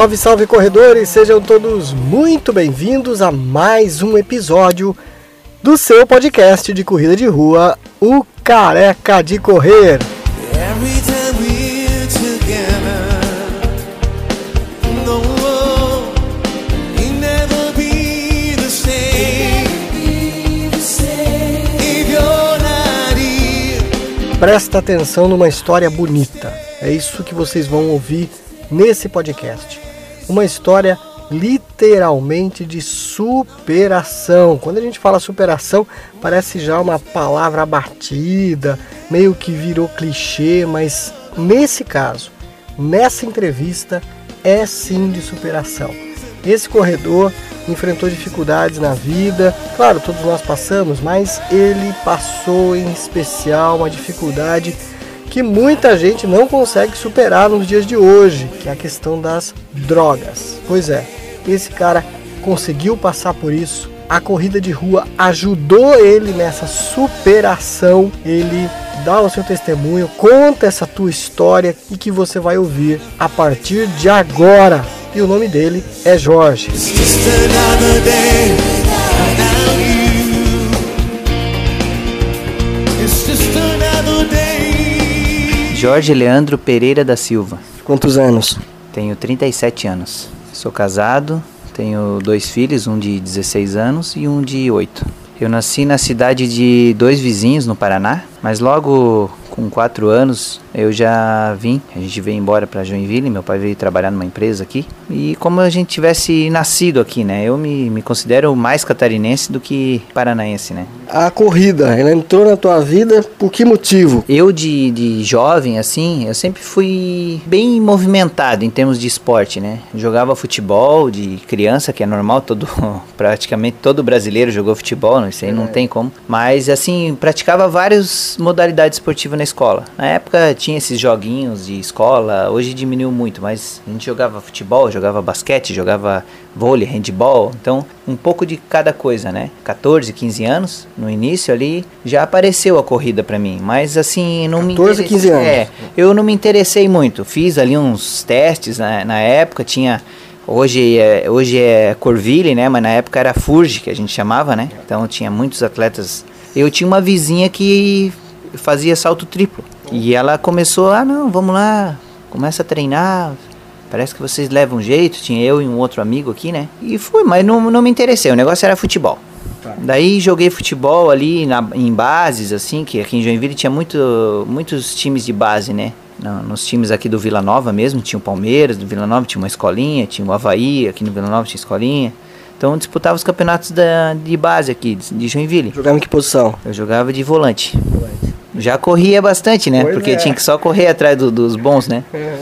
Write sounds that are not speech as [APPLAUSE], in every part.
Salve, salve corredores! Sejam todos muito bem-vindos a mais um episódio do seu podcast de corrida de rua, o Careca de Correr. Presta atenção numa história bonita. É isso que vocês vão ouvir nesse podcast. Uma história literalmente de superação. Quando a gente fala superação, parece já uma palavra batida, meio que virou clichê, mas nesse caso, nessa entrevista, é sim de superação. Esse corredor enfrentou dificuldades na vida, claro, todos nós passamos, mas ele passou em especial uma dificuldade que muita gente não consegue superar nos dias de hoje, que é a questão das drogas. Pois é, esse cara conseguiu passar por isso. A corrida de rua ajudou ele nessa superação. Ele dá o seu testemunho, conta essa tua história e que você vai ouvir a partir de agora. E o nome dele é Jorge. Jorge Leandro Pereira da Silva. Quantos anos? Tenho 37 anos. Sou casado, tenho dois filhos, um de 16 anos e um de 8. Eu nasci na cidade de dois vizinhos no Paraná, mas logo com quatro anos eu já vim. A gente veio embora para Joinville, meu pai veio trabalhar numa empresa aqui. E como a gente tivesse nascido aqui, né? Eu me, me considero mais catarinense do que paranaense, né? A corrida, ela entrou na tua vida por que motivo? Eu de, de jovem, assim, eu sempre fui bem movimentado em termos de esporte, né? Jogava futebol de criança, que é normal, todo [LAUGHS] praticamente todo brasileiro jogou futebol, isso aí é. não tem como. Mas assim, praticava várias modalidades esportivas na escola. Na época tinha esses joguinhos de escola, hoje diminuiu muito, mas a gente jogava futebol, jogava basquete, jogava vôlei, handball, então um pouco de cada coisa, né? 14, 15 anos, no início ali, já apareceu a corrida para mim, mas assim, não 14, me 14, 15 anos. É, eu não me interessei muito. Fiz ali uns testes na, na época, tinha Hoje é, hoje é Corville, né? Mas na época era Furge, que a gente chamava, né? Então tinha muitos atletas. Eu tinha uma vizinha que fazia salto triplo. E ela começou, ah não, vamos lá, começa a treinar. Parece que vocês levam jeito. Tinha eu e um outro amigo aqui, né? E fui, mas não, não me interessei. O negócio era futebol. Tá. Daí joguei futebol ali na, em bases, assim, que aqui em Joinville tinha muito, muitos times de base, né? nos times aqui do Vila Nova mesmo, tinha o Palmeiras, do Vila Nova tinha uma escolinha, tinha o Havaí, aqui no Vila Nova tinha escolinha. Então disputava os campeonatos da, de base aqui, de Joinville. Jogava em que posição? Eu jogava de volante. volante. Já corria bastante, né? Pois Porque é. tinha que só correr atrás do, dos bons, né? É.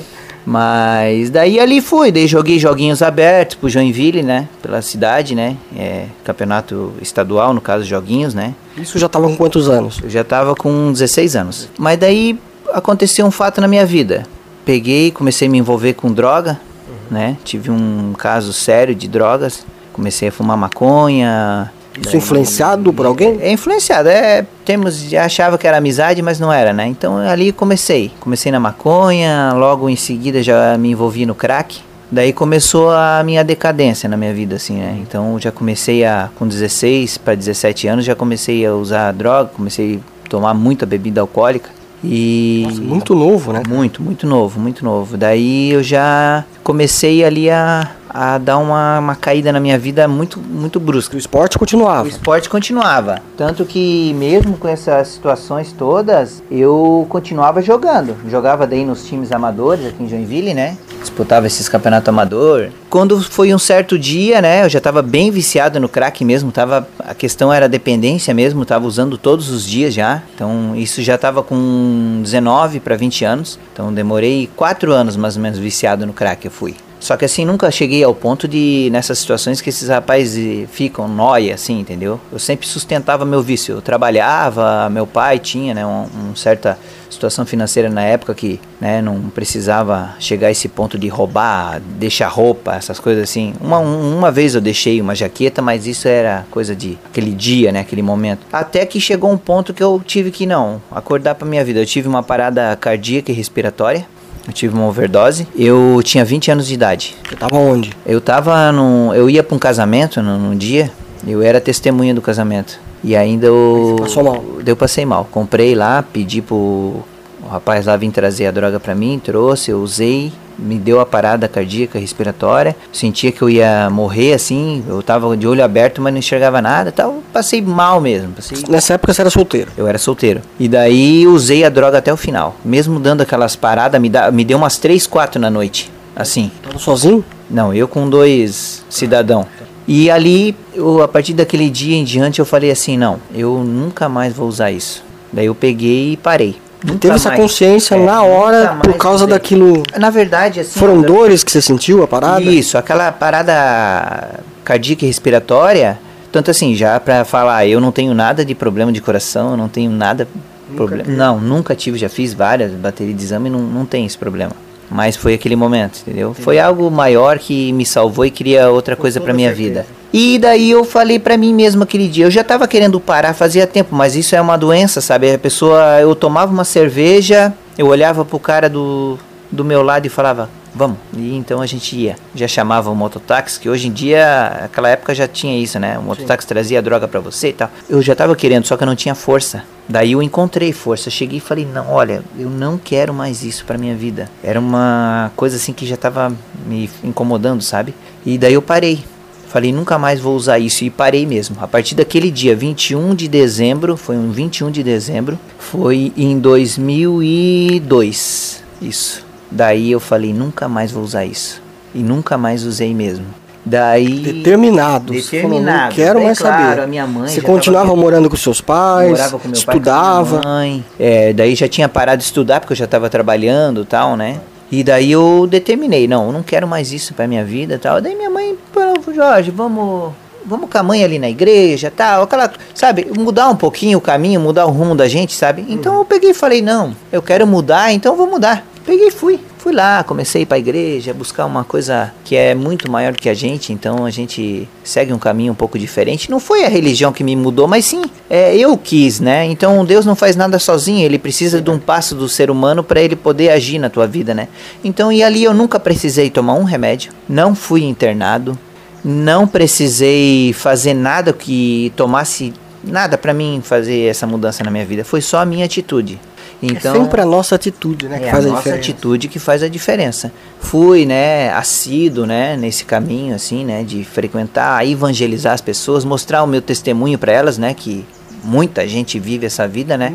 Mas daí ali fui, daí joguei joguinhos abertos pro Joinville, né? Pela cidade, né? É, campeonato estadual, no caso, joguinhos, né? Isso já tava com quantos anos? Eu já tava com 16 anos. Mas daí aconteceu um fato na minha vida. Peguei, comecei a me envolver com droga, uhum. né? Tive um caso sério de drogas. Comecei a fumar maconha, isso influenciado por alguém? É influenciado, é, temos, achava que era amizade, mas não era, né? Então ali comecei, comecei na maconha, logo em seguida já me envolvi no crack. Daí começou a minha decadência na minha vida, assim, né? Então já comecei a, com 16 para 17 anos, já comecei a usar droga, comecei a tomar muita bebida alcoólica. E Nossa, muito novo, né? Muito, muito novo, muito novo. Daí eu já comecei ali a a dar uma, uma caída na minha vida muito, muito brusca. O esporte continuava? O esporte continuava. Tanto que, mesmo com essas situações todas, eu continuava jogando. Jogava daí nos times amadores aqui em Joinville, né? Disputava esses campeonatos amador. Quando foi um certo dia, né? Eu já estava bem viciado no crack mesmo. Tava, a questão era a dependência mesmo. Tava usando todos os dias já. Então, isso já estava com 19 para 20 anos. Então, demorei 4 anos mais ou menos viciado no crack. Eu fui. Só que assim, nunca cheguei ao ponto de, nessas situações, que esses rapazes ficam nóia, assim, entendeu? Eu sempre sustentava meu vício. Eu trabalhava, meu pai tinha, né, uma um certa situação financeira na época que, né, não precisava chegar a esse ponto de roubar, deixar roupa, essas coisas assim. Uma, uma vez eu deixei uma jaqueta, mas isso era coisa de aquele dia, né, aquele momento. Até que chegou um ponto que eu tive que, não, acordar pra minha vida. Eu tive uma parada cardíaca e respiratória Eu tive uma overdose. Eu tinha 20 anos de idade. Você tava onde? Eu tava num. Eu ia pra um casamento num, num dia. Eu era testemunha do casamento. E ainda eu. Você passou mal? Eu passei mal. Comprei lá, pedi pro o rapaz lá vir trazer a droga pra mim, trouxe, eu usei, me deu a parada cardíaca respiratória, sentia que eu ia morrer assim, eu tava de olho aberto, mas não enxergava nada, tal, passei mal mesmo. Passei... Nessa época você era solteiro? Eu era solteiro. E daí usei a droga até o final. Mesmo dando aquelas paradas, me, dá, me deu umas 3, 4 na noite. Assim. Tava sozinho? Não, eu com dois cidadão. E ali, eu, a partir daquele dia em diante, eu falei assim, não, eu nunca mais vou usar isso. Daí eu peguei e parei. Nunca Teve essa mais. consciência É, na hora por causa daquilo. Na verdade, assim. Foram dores que você sentiu, a parada? Isso, aquela parada cardíaca e respiratória. Tanto assim, já pra falar, eu não tenho nada de problema de coração, eu não tenho nada. Problema. teve? Não, nunca tive, já fiz várias baterias de exame e não, não tem esse problema. Mas foi aquele momento, entendeu? Foi algo maior que me salvou e queria outra coisa pra toda minha certeza. vida. E daí eu falei pra mim mesmo aquele dia, eu já tava querendo parar fazia tempo, mas isso é uma doença, sabe? A pessoa, eu tomava uma cerveja, eu olhava pro cara do, do meu lado e falava, vamos. E então a gente ia. Já chamava o mototáxi, que hoje em dia, naquela época já tinha isso, né? O mototáxi trazia droga pra você e tal. Eu já tava querendo, só que eu não tinha força. Daí eu encontrei força. Cheguei e falei, não, olha, eu não quero mais isso pra minha vida. Era uma coisa assim que já tava me incomodando, sabe? E daí eu parei. Falei, nunca mais vou usar isso. E parei mesmo. A partir daquele dia, 21 de dezembro, foi um 21 de dezembro, foi em 2002. Isso. Daí eu falei, nunca mais vou usar isso. E nunca mais usei mesmo. Daí. Determinado. Você falou, Determinado. quero Daí, mais claro, saber. a minha mãe Você continuava tava- morando com seus pais, morava com meu estudava. pai, com a minha mãe. É, daí já tinha parado de estudar porque eu já estava trabalhando, e tal, né? E daí eu determinei, não, não quero mais isso pra minha vida, tal. Daí minha mãe falou, Jorge, vamos, vamos com a mãe ali na igreja, tal, aquela, sabe, mudar um pouquinho o caminho, mudar o rumo da gente, sabe? Então eu peguei e falei, não, eu quero mudar, então eu vou mudar. Peguei e fui. Fui lá, comecei a ir pra igreja, buscar uma coisa que é muito maior que a gente, então a gente segue um caminho um pouco diferente. Não foi a religião que me mudou, mas sim, é, eu quis, né? Então Deus não faz nada sozinho, ele precisa de um passo do ser humano para ele poder agir na tua vida, né? Então, e ali eu nunca precisei tomar um remédio, não fui internado, não precisei fazer nada que tomasse nada pra mim fazer essa mudança na minha vida, foi só a minha atitude. Então, é sempre a nossa atitude, né? que é faz a a, nossa diferença. atitude que faz a diferença. Fui, né, assíduo, né, nesse caminho, assim, né, de frequentar, evangelizar as pessoas, mostrar o meu testemunho para elas, né, que muita gente vive essa vida, né.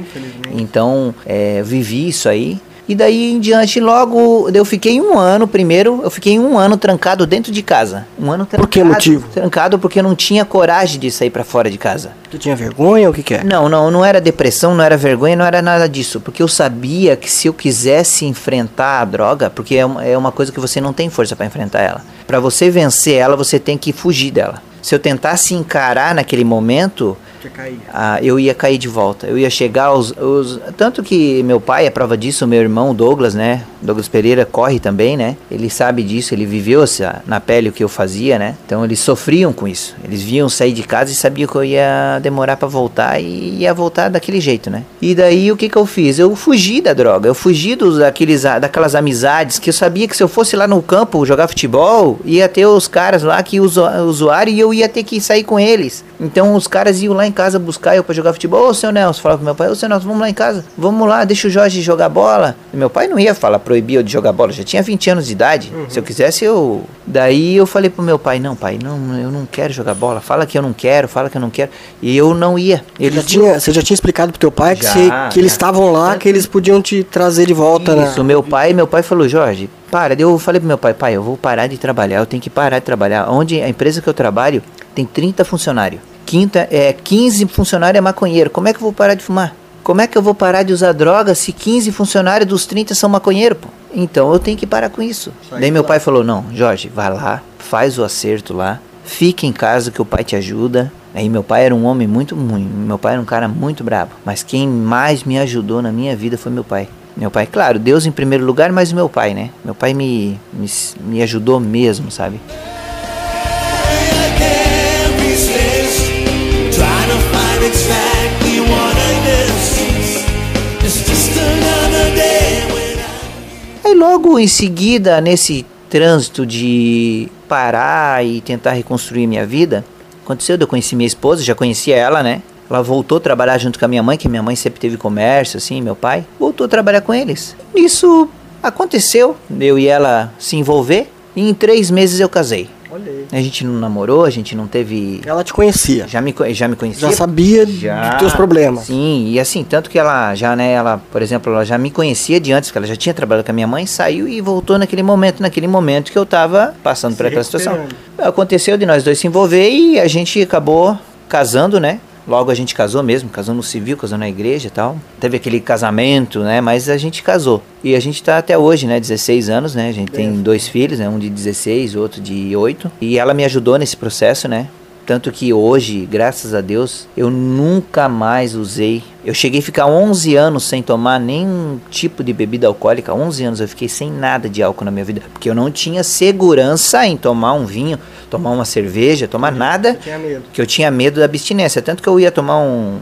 Então, é, vivi isso aí. E daí em diante, logo, eu fiquei um ano, primeiro, eu fiquei um ano trancado dentro de casa. Um ano trancado. Por que motivo? Trancado porque eu não tinha coragem de sair para fora de casa. Tu tinha vergonha? O que, que é? Não, não, não era depressão, não era vergonha, não era nada disso. Porque eu sabia que se eu quisesse enfrentar a droga, porque é uma, é uma coisa que você não tem força para enfrentar ela. Para você vencer ela, você tem que fugir dela. Se eu tentasse encarar naquele momento, ah, eu ia cair de volta. Eu ia chegar aos, aos- Tanto que meu pai é prova disso, meu irmão Douglas, né? Douglas Pereira corre também, né? Ele sabe disso, ele viveu essa- na pele o que eu fazia, né? Então eles sofriam com isso. Eles viam sair de casa e sabiam que eu ia demorar pra voltar e ia voltar daquele jeito, né? E daí o que que eu fiz? Eu fugi da droga, eu fugi dos, daqueles, daquelas amizades que eu sabia que se eu fosse lá no campo jogar futebol, ia ter os caras lá que usu- usuário e eu ia ter que sair com eles. Então os caras iam lá em casa buscar eu pra jogar futebol. Ô, seu Nelson, falava com meu pai, ô, seu Nelson, vamos lá em casa, vamos lá, deixa o Jorge jogar bola. E meu pai não ia falar, proibir eu de jogar bola, eu já tinha 20 anos de idade. Se eu quisesse, eu. Daí eu falei pro meu pai, não, pai, não, eu não quero jogar bola. Fala que eu não quero, fala que eu não quero. E eu não ia. Ele Já tinha, você já tinha explicado pro teu pai que, Já, você- que eles estavam lá, que eles podiam te trazer de volta, né? Isso, meu pai, meu pai falou, Jorge, para. Eu falei pro meu pai, pai, eu vou parar de trabalhar, eu tenho que parar de trabalhar. Onde a empresa que eu trabalho tem 30 funcionários. Quinta, é, 15 funcionários é maconheiro. Como é que eu vou parar de fumar? Como é que eu vou parar de usar droga se 15 funcionários dos 30 são maconheiro, pô? Então eu tenho que parar com isso. Daí meu pai falou, não, Jorge, vai lá, faz o acerto lá, fica em casa que o pai te ajuda. Aí meu pai era um homem muito ruim, meu pai era um cara muito brabo. Mas quem mais me ajudou na minha vida foi meu pai. Meu pai, claro, Deus em primeiro lugar, mas meu pai, né? Meu pai me, me, me ajudou mesmo, sabe? Aí logo em seguida, nesse trânsito de parar e tentar reconstruir minha vida, aconteceu eu conhecer minha esposa, já conhecia ela, né? Ela voltou a trabalhar junto com a minha mãe, que minha mãe sempre teve comércio, assim, meu pai. Voltou a trabalhar com eles. Isso aconteceu, eu e ela se envolver, e em três meses eu casei. Olha aí. A gente não namorou, a gente não teve. Ela te conhecia. Já me, já me conhecia. Já sabia Já, dos teus problemas. Sim, e assim, tanto que ela já, né, ela, por exemplo, ela já me conhecia de antes, porque ela já tinha trabalhado com a minha mãe, saiu e voltou naquele momento, naquele momento que eu tava passando por Se aquela situação. Aconteceu de nós dois se envolver e a gente acabou casando, né? Logo a gente casou mesmo, casou no civil, casou na igreja e tal. Teve aquele casamento, né? Mas a gente casou. E a gente tá até hoje, né? 16 anos, né? A gente tem dois filhos, né? Um de 16, outro de 8. E ela me ajudou nesse processo, né? Tanto que hoje, graças a Deus, eu nunca mais usei. Eu cheguei a ficar 11 anos sem tomar nenhum tipo de bebida alcoólica. 11 anos eu fiquei sem nada de álcool na minha vida. Porque eu não tinha segurança em tomar um vinho, tomar uma cerveja, tomar nada. Tinha medo. Que eu tinha medo da abstinência. Tanto que eu ia tomar um,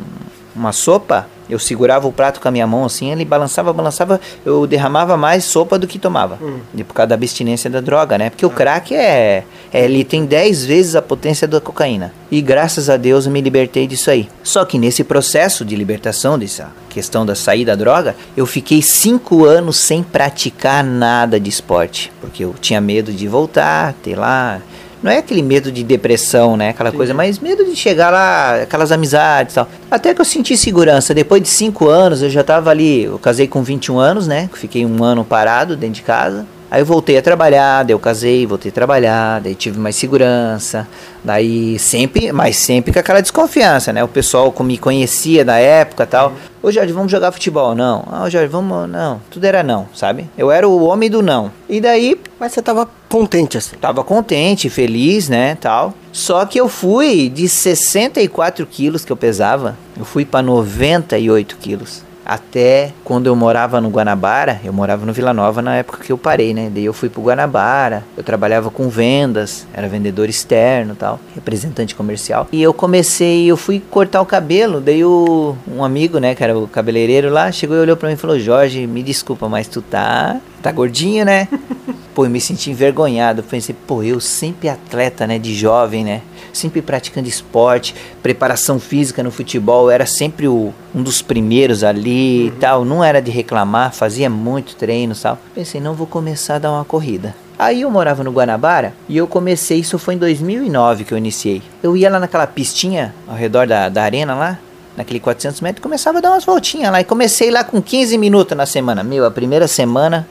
uma sopa, eu segurava o prato com a minha mão assim, ele balançava, balançava, eu derramava mais sopa do que tomava. E por causa da abstinência da droga, né? Porque o crack é, é. Ele tem 10 vezes a potência da cocaína. E graças a Deus eu me libertei disso aí. Só que nesse processo de libertação, dessa questão da saída da droga, eu fiquei 5 anos sem praticar nada de esporte. Porque eu tinha medo de voltar, ter lá. Não é aquele medo de depressão, né? Aquela coisa, mas medo de chegar lá, aquelas amizades e tal. Até que eu senti segurança. Depois de cinco anos, eu já tava ali. Eu casei com 21 anos, né? Fiquei um ano parado dentro de casa. Aí eu voltei a trabalhar, daí eu casei, voltei a trabalhar, daí tive mais segurança. Daí sempre, mas sempre com aquela desconfiança, né? O pessoal que me conhecia da época e tal. Ô Jorge, vamos jogar futebol? Não. Ah, Jorge, vamos. Não. Tudo era não, sabe? Eu era o homem do não. E daí Mas você tava contente assim. Tava contente, feliz, né, tal. Só que eu fui de 64 quilos que eu pesava, eu fui para 98 quilos. Até quando eu morava no Guanabara, eu morava no Vila Nova na época que eu parei, né? Daí eu fui pro Guanabara, eu trabalhava com vendas, era vendedor externo tal, representante comercial. E eu comecei, eu fui cortar o cabelo, daí o, um amigo, né, que era o cabeleireiro lá, chegou e olhou pra mim e falou: Jorge, me desculpa, mas tu tá, tá gordinho, né? [LAUGHS] Pô, eu me senti envergonhado. Pensei, pô, eu sempre atleta, né, de jovem, né? Sempre praticando esporte, preparação física no futebol, era sempre o, um dos primeiros ali e tal. Não era de reclamar, fazia muito treino e tal. Pensei, não vou começar a dar uma corrida. Aí eu morava no Guanabara e eu comecei, isso foi em 2009 que eu iniciei. Eu ia lá naquela pistinha ao redor da, da arena lá, naquele 400 metros, começava a dar umas voltinhas lá. E comecei lá com 15 minutos na semana. Meu, a primeira semana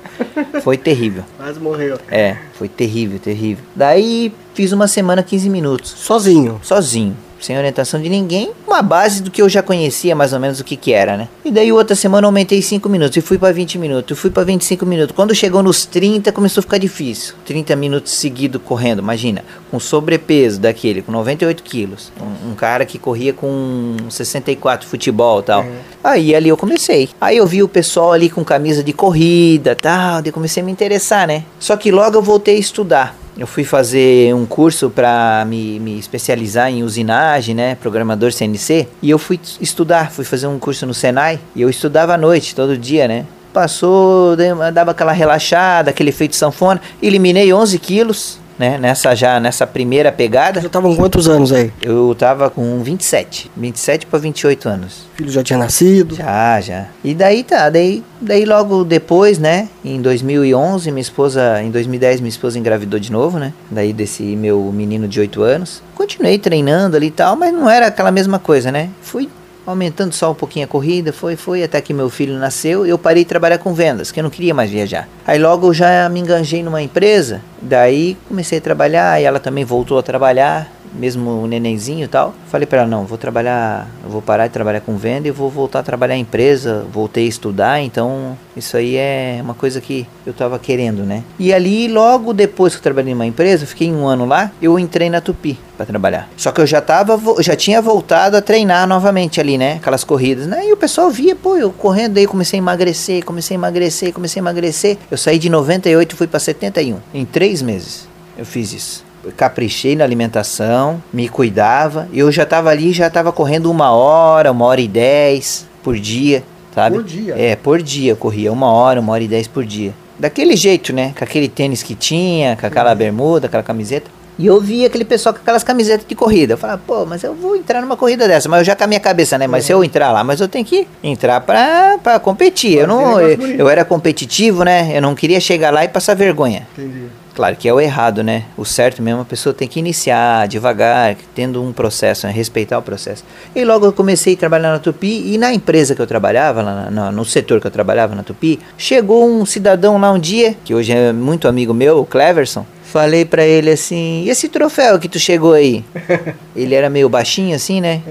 foi terrível. [LAUGHS] Quase morreu. É, foi terrível, terrível. Daí fiz uma semana 15 minutos, Sozinho. sozinho, sem orientação de ninguém, uma base do que eu já conhecia mais ou menos o que que era, né? E daí outra semana eu aumentei 5 minutos e fui pra 20 minutos, e fui pra 25 minutos. Quando chegou nos 30 começou a ficar difícil. 30 minutos seguido correndo, imagina, com sobrepeso daquele, com 98 quilos. Um, um cara que corria com 64 futebol e tal. Aí ali eu comecei. Aí eu vi o pessoal ali com camisa de corrida tal, daí comecei a me interessar, né? Só que logo eu voltei a estudar. Eu fui fazer um curso para me, me especializar em usinagem, né? Programador CNC. E eu fui estudar, fui fazer um curso no Senai. E eu estudava à noite, todo dia, né? Passou, dava aquela relaxada, aquele efeito sanfona. Eliminei 11 quilos, né? Nessa já, nessa primeira pegada. Já estavam quantos anos aí? Eu tava com 27. 27 para 28 anos. O filho já tinha nascido. Já, já. E daí tá, daí, daí logo depois, né, em 2011, minha esposa, em 2010 minha esposa engravidou de novo, né, daí desse meu menino de 8 anos. Continuei treinando ali e tal, mas não era aquela mesma coisa, né. Fui aumentando só um pouquinho a corrida, foi, foi, até que meu filho nasceu, eu parei de trabalhar com vendas, que eu não queria mais viajar. Aí logo eu já me enganjei numa empresa, daí comecei a trabalhar e ela também voltou a trabalhar, mesmo o nenenzinho e tal. Falei pra ela, não, vou trabalhar, vou parar de trabalhar com venda e vou voltar a trabalhar em empresa, voltei a estudar, então isso aí é uma coisa que eu tava querendo, né? E ali, logo depois que eu trabalhei numa empresa, fiquei um ano lá, eu entrei na Tupi para trabalhar. Só que eu já tava, já tinha voltado a treinar novamente ali, né? Aquelas corridas, né? E o pessoal via, pô, eu correndo aí, comecei a emagrecer, comecei a emagrecer, comecei a emagrecer. Eu saí de 98 e fui para 71. Em três meses eu fiz isso. Caprichei na alimentação, me cuidava. Eu já tava ali, já tava correndo uma hora, uma hora e dez por dia, sabe? Por dia? É, por dia eu corria uma hora, uma hora e dez por dia. daquele jeito, né? Com aquele tênis que tinha, com aquela bermuda, aquela camiseta. E eu via aquele pessoal com aquelas camisetas de corrida. Eu falava, pô, mas eu vou entrar numa corrida dessa. Mas eu já com a minha cabeça, né? Mas se eu entrar lá, mas eu tenho que entrar pra, pra competir. Eu, não, eu, eu era competitivo, né? Eu não queria chegar lá e passar vergonha. Entendi. Claro que é o errado, né? O certo mesmo, a pessoa tem que iniciar devagar, tendo um processo, né? respeitar o processo. E logo eu comecei a trabalhar na Tupi e na empresa que eu trabalhava, lá na- no setor que eu trabalhava na Tupi, chegou um cidadão lá um dia, que hoje é muito amigo meu, o Cleverson. Falei pra ele assim: e esse troféu que tu chegou aí? [LAUGHS] ele era meio baixinho assim, né?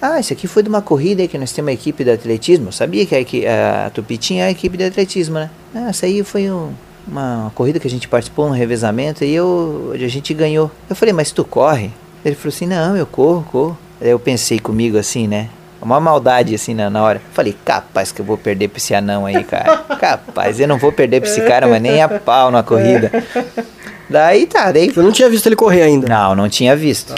Ah, isso aqui foi de uma corrida que nós temos uma equipe de atletismo. Eu sabia que a, equi- a Tupi tinha a equipe de atletismo, né? Ah, essa aí foi um- uma corrida que a gente participou, um revezamento, e eu, a gente ganhou. Eu falei, mas tu corre? Ele falou assim, não, eu corro, corro. Aí eu pensei comigo assim, né? Uma maldade assim na, na hora. Falei, capaz que eu vou perder pra esse anão aí, cara. Capaz, eu não vou perder pra esse cara, mas nem a pau na corrida. [LAUGHS] Daí tá, daí Você não tinha visto ele correr ainda. não, não tinha visto.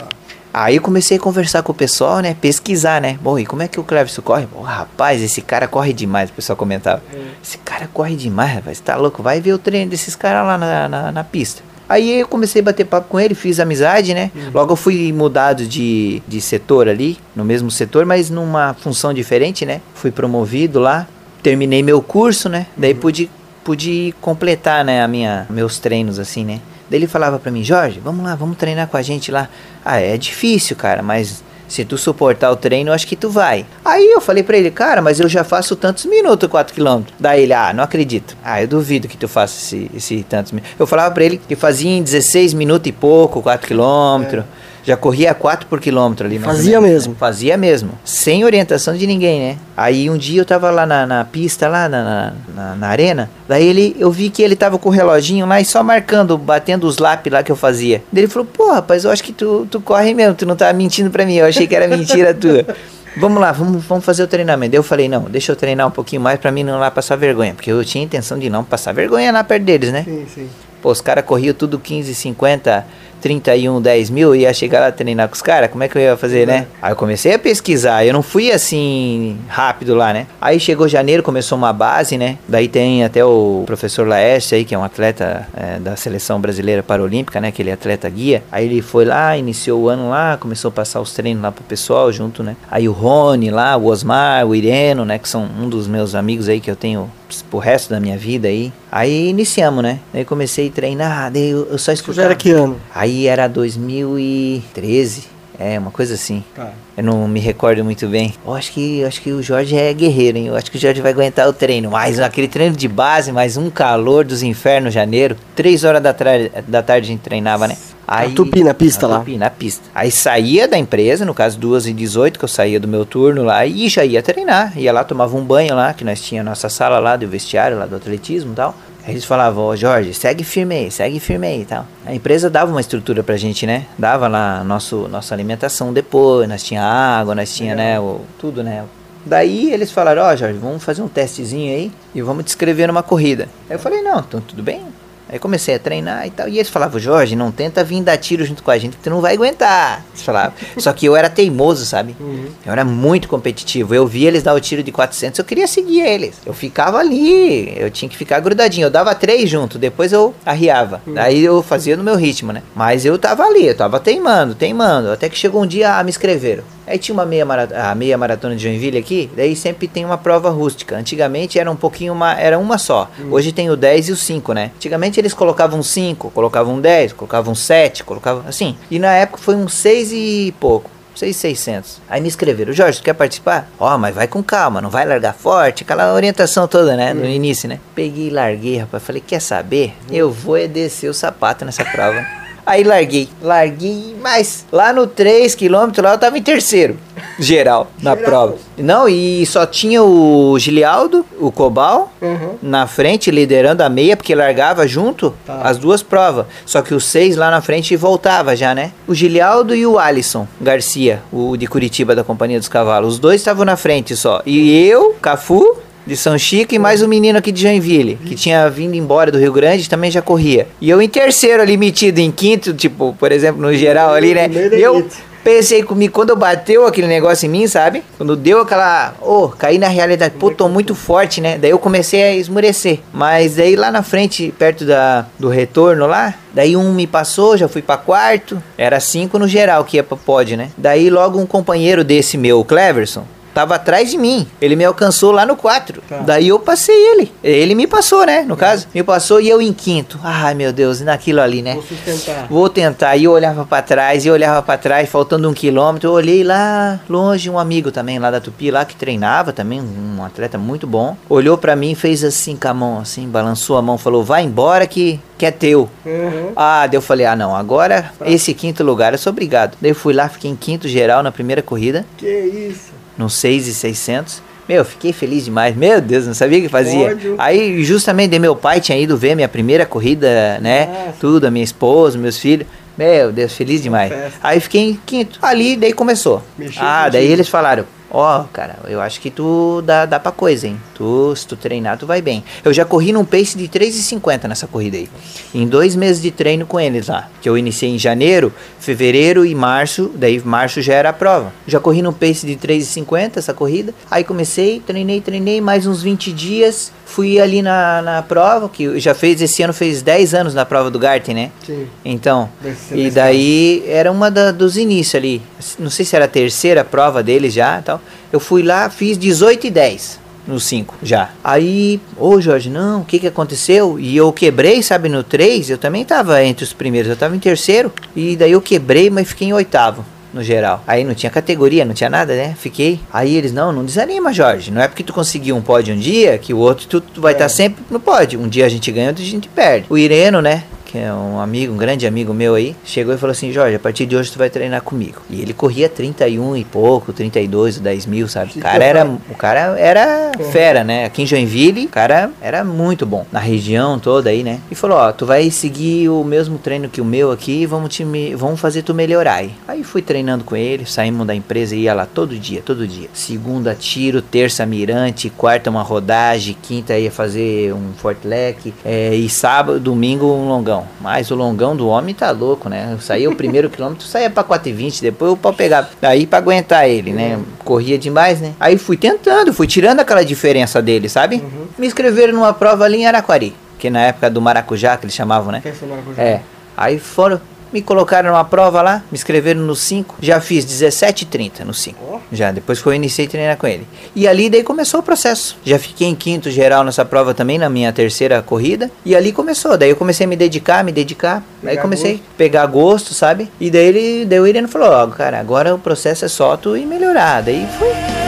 Aí eu comecei a conversar com o pessoal, né? Pesquisar, né? Bom, e como é que o Cleverson corre? Bom, rapaz, esse cara corre demais, o pessoal comentava. Esse cara corre demais, rapaz, tá louco? Vai ver o treino desses caras lá na, na, na pista. Aí eu comecei a bater papo com ele, fiz amizade, né? Logo eu fui mudado de, de setor ali, no mesmo setor, mas numa função diferente, né? Fui promovido lá, terminei meu curso, né? Daí pude, pude completar, né, a minha, meus treinos, assim, né? Daí ele falava pra mim, Jorge, vamos lá, vamos treinar com a gente lá. Ah, é difícil, cara, mas se tu suportar o treino, acho que tu vai. Aí eu falei pra ele, cara, mas eu já faço tantos minutos 4km. Daí ele, ah, não acredito. Ah, eu duvido que tu faça esse, esse tantos minutos. Eu falava pra ele que fazia em 16 minutos e pouco, 4km. Já corria 4 por quilômetro ali. Fazia menos. mesmo. Fazia mesmo. Sem orientação de ninguém, né? Aí um dia eu tava lá na, na pista, lá na, na, na- na arena. Daí ele, eu vi que ele tava com o reloginho lá e só marcando, batendo os lápis lá que eu fazia. Daí ele falou, pô, rapaz, eu acho que tu, tu corre mesmo, tu não tá mentindo pra mim. Eu achei que era mentira [LAUGHS] tua. Vamos lá, vamos, vamos fazer o treinamento. Daí eu falei, não, deixa eu treinar um pouquinho mais pra mim não lá passar vergonha. Porque eu tinha intenção de não passar vergonha lá perto deles, né? Sim, sim. Pô, os caras corriam tudo 15, 50, 31, 10 mil, ia chegar lá treinar com os caras, como é que eu ia fazer, né? Aí eu comecei a pesquisar, eu não fui assim rápido lá, né? Aí chegou janeiro, começou uma base, né? Daí tem até o professor Laeste aí, que é um atleta é, da seleção brasileira paralímpica, né? Aquele atleta guia. Aí ele foi lá, iniciou o ano lá, começou a passar os treinos lá pro pessoal junto, né? Aí o Rony lá, o Osmar, o Ireno, né? Que são um dos meus amigos aí que eu tenho pro resto da minha vida aí. Aí iniciamos, né? Aí comecei a treinar, daí eu, eu só já escutava. era que ano? Aí era 2013, é, uma coisa assim. Tá. Eu não me recordo muito bem. Eu acho que, eu acho que o Jorge é guerreiro, hein? Eu acho que o Jorge vai aguentar o treino. Mas aquele treino de base, mais um calor dos infernos, janeiro. Três horas da, da tarde a gente treinava, né? Na Tupi, na pista lá. Tupi, na pista. Aí saía da empresa, no caso 2 e 18 que eu saía do meu turno lá, e já ia treinar. Ia lá, tomava um banho lá, que nós tinha a nossa sala lá do vestiário, lá do atletismo e tal. Aí eles falavam, ó Jorge, segue firme aí, segue firme aí e tal. A empresa dava uma estrutura pra gente, né? Dava lá nosso, nossa alimentação depois, nós tinha água, nós tinha, né, o, tudo, né? Daí eles falaram, ó Jorge, vamos fazer um testezinho aí e vamos te inscrever numa corrida. Aí eu falei, não, então tudo bem. Aí comecei a treinar e tal. E eles falavam, Jorge, não tenta vir dar tiro junto com a gente, que tu não vai aguentar. Eles falavam. Só que eu era teimoso, sabe? Eu era muito competitivo. Eu via eles dar o tiro de 400, eu queria seguir eles. Eu ficava ali, eu tinha que ficar grudadinho. Eu dava três junto, depois eu arriava. Daí eu fazia no meu ritmo, né? Mas eu tava ali, eu tava teimando, teimando. Até que chegou um dia, ah, me inscreveram. Aí tinha uma meia, mara- a meia maratona de Joinville aqui, daí sempre tem uma prova rústica. Antigamente era um pouquinho uma, era uma só. Hoje tem o 10 e o 5, né? Antigamente eles colocavam 5, colocavam 10, colocavam 7, colocavam assim. E na época foi um 6 e pouco. 6,600. Aí me escreveram, Jorge, tu quer participar? Ó, mas vai com calma, não vai largar forte, aquela orientação toda, né, no início, né? Peguei e larguei, rapaz, falei, quer saber? Eu vou é descer o sapato nessa prova. Aí larguei, larguei, mas lá no 3 km lá eu tava em terceiro, geral, na prova. Não, e só tinha o Gilialdo, o Cobal, Uhum. na frente, liderando a meia, porque largava junto Tá. as duas provas. Só que os seis lá na frente voltava já, né? O Gilialdo e o Alisson Garcia, o de Curitiba da Companhia dos Cavalos. Os dois estavam na frente só. E eu, Cafu, de São Chico, e mais um menino aqui de Joinville, que tinha vindo embora do Rio Grande, também já corria. E eu em terceiro ali, metido em quinto, tipo, por exemplo, no geral ali, né? E eu. Pensei comigo, quando bateu aquele negócio em mim, sabe? Quando deu aquela. Ô, oh, caí na realidade. Pô, tô muito forte, né? Daí eu comecei a esmurecer. Mas daí lá na frente, perto da, do retorno lá, daí um me passou, já fui pra quarto. Era cinco no geral que ia pra pod, né? Daí logo um companheiro desse meu, o Cleverson, tava atrás de mim. Ele me alcançou lá no 4. Tá. Daí eu passei ele. Ele me passou, né? No é. caso, me passou e eu em quinto. Ai, meu Deus, naquilo ali, né? Vou tentar. Vou tentar. E eu olhava para trás, e eu olhava para trás, faltando um quilômetro. Eu olhei lá longe, um amigo também lá da Tupi, lá que treinava também, um atleta muito bom. Olhou para mim, fez assim com a mão, assim, balançou a mão, falou: vai embora que, que é teu. Uhum. Ah, daí eu falei: ah, não, agora tá. esse quinto lugar eu sou obrigado. Daí eu fui lá, fiquei em quinto geral na primeira corrida. Que isso? No 6,600. Meu, fiquei feliz demais. Meu Deus, não sabia o que fazia. Aí, justamente, meu pai tinha ido ver minha primeira corrida, né? Nossa. Tudo, a minha esposa, meus filhos. Meu Deus, feliz demais. Aí fiquei em quinto. Ali, daí começou. Mexeu ah, daí eles falaram: Ó, oh, cara, eu acho que tu dá, dá pra coisa, hein? Tu, se tu treinar, tu vai bem. Eu já corri num pace de 3,50 nessa corrida aí. Em dois meses de treino com eles lá. Que eu iniciei em janeiro, fevereiro e março. Daí março já era a prova. Já corri num pace de 3,50 essa corrida. Aí comecei, treinei, treinei mais uns 20 dias fui ali na, na prova, que já fez, esse ano fez 10 anos na prova do Garten, né? Sim. Então, e daí era uma da, dos inícios ali. Não sei se era a terceira prova deles já tal. Eu fui lá, fiz 18 e 10 no 5 já. Aí, ô oh, Jorge, não, o que que aconteceu? E eu quebrei, sabe, no 3, eu também tava entre os primeiros, eu tava em terceiro. E daí eu quebrei, mas fiquei em oitavo no geral. Aí não tinha categoria, não tinha nada, né? Fiquei. Aí eles, não, não desanima, Jorge. Não é porque tu conseguiu um pódio um dia que o outro tu, tu vai estar é. tá sempre no pódio. Um dia a gente ganha, outro a gente perde. O Ireno, né? Que é um amigo, um grande amigo meu aí, chegou e falou assim: Jorge, a partir de hoje tu vai treinar comigo. E ele corria 31 e pouco, 32, 10 mil, sabe? O cara era, o cara era fera, né? Aqui em Joinville, o cara era muito bom. Na região toda aí, né? E falou: Ó, tu vai seguir o mesmo treino que o meu aqui, vamos, te, vamos fazer tu melhorar aí. Aí fui treinando com ele, saímos da empresa e ia lá todo dia, todo dia. Segunda tiro, terça mirante, quarta uma rodagem, quinta ia fazer um fortlec, é, e sábado, domingo um longão. Mas o longão do homem tá louco, né? Eu saía o primeiro [LAUGHS] quilômetro, saía pra 4,20, depois eu pau pegar. Aí pra aguentar ele, né? Corria demais, né? Aí fui tentando, fui tirando aquela diferença dele, sabe? Uhum. Me inscreveram numa prova ali em Araquari. Que na época do maracujá, que eles chamavam, né? É. Aí foram, me colocaram numa prova lá, me inscreveram no 5, já fiz 17 e 30 no 5. Já, depois que eu iniciei a treinar com ele. E ali daí começou o processo. Já fiquei em quinto geral nessa prova também, na minha terceira corrida. E ali começou. Daí eu comecei a me dedicar, me dedicar. Pegar aí comecei a pegar gosto, sabe? E daí ele, daí o Irene falou, ó, oh, cara, agora o processo é só tu ir melhorar. Daí foi.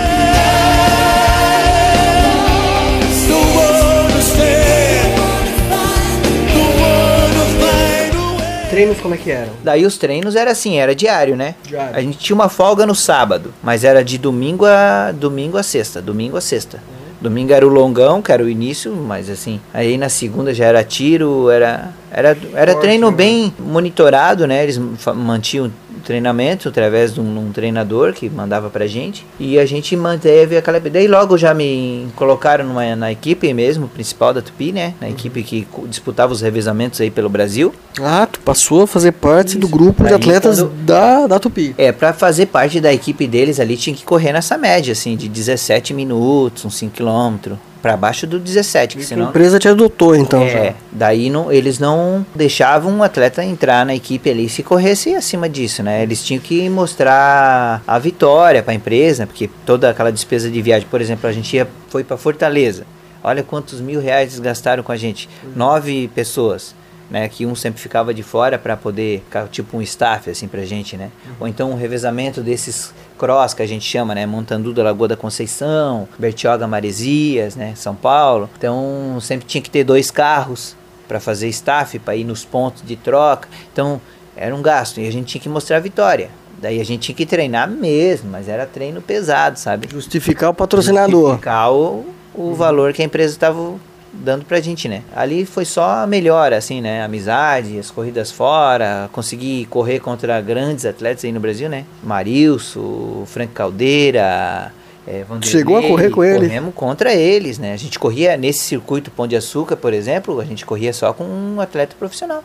Treinos como é que eram? Daí os treinos era assim, era diário, né? Diário. A gente tinha uma folga no sábado, mas era de domingo a domingo a sexta, domingo a sexta. Uhum. Domingo era o longão, que era o início, mas assim, aí na segunda já era tiro, era era, era Forte, treino né? bem monitorado, né? Eles mantinham treinamento através de um, um, treinador que mandava pra gente e a gente manteve aquela daí logo já me colocaram numa, na equipe mesmo principal da Tupi né na equipe que disputava os revezamentos aí pelo Brasil ah tu passou a fazer parte Isso. do grupo de atletas quando, da, da Tupi é para fazer parte da equipe deles ali tinha que correr nessa média assim de 17 minutos uns 5 quilômetros para baixo do 17, que senão... A empresa te adotou então é, já. daí não, eles não deixavam um atleta entrar na equipe ali se corresse acima disso, né? Eles tinham que mostrar a vitória para a empresa, porque toda aquela despesa de viagem, por exemplo, a gente ia, foi para Fortaleza. Olha quantos mil reais eles gastaram com a gente. Nove pessoas né, que um sempre ficava de fora para poder, tipo um staff assim pra gente, né? Uhum. Ou então um revezamento desses cross que a gente chama, né, Montandu da Lagoa da Conceição, Bertioga Maresias, né, São Paulo. Então sempre tinha que ter dois carros para fazer staff, para ir nos pontos de troca. Então era um gasto e a gente tinha que mostrar a vitória. Daí a gente tinha que treinar mesmo, mas era treino pesado, sabe? Justificar o patrocinador. Justificar o, o uhum. valor que a empresa estava dando pra gente, né? Ali foi só a melhora, assim, né? Amizade, as corridas fora, conseguir correr contra grandes atletas aí no Brasil, né? Marilson, Frank Caldeira, é, Chegou a correr com ele? Corremos contra eles, né? A gente corria nesse circuito Pão de Açúcar, por exemplo, a gente corria só com um atleta profissional.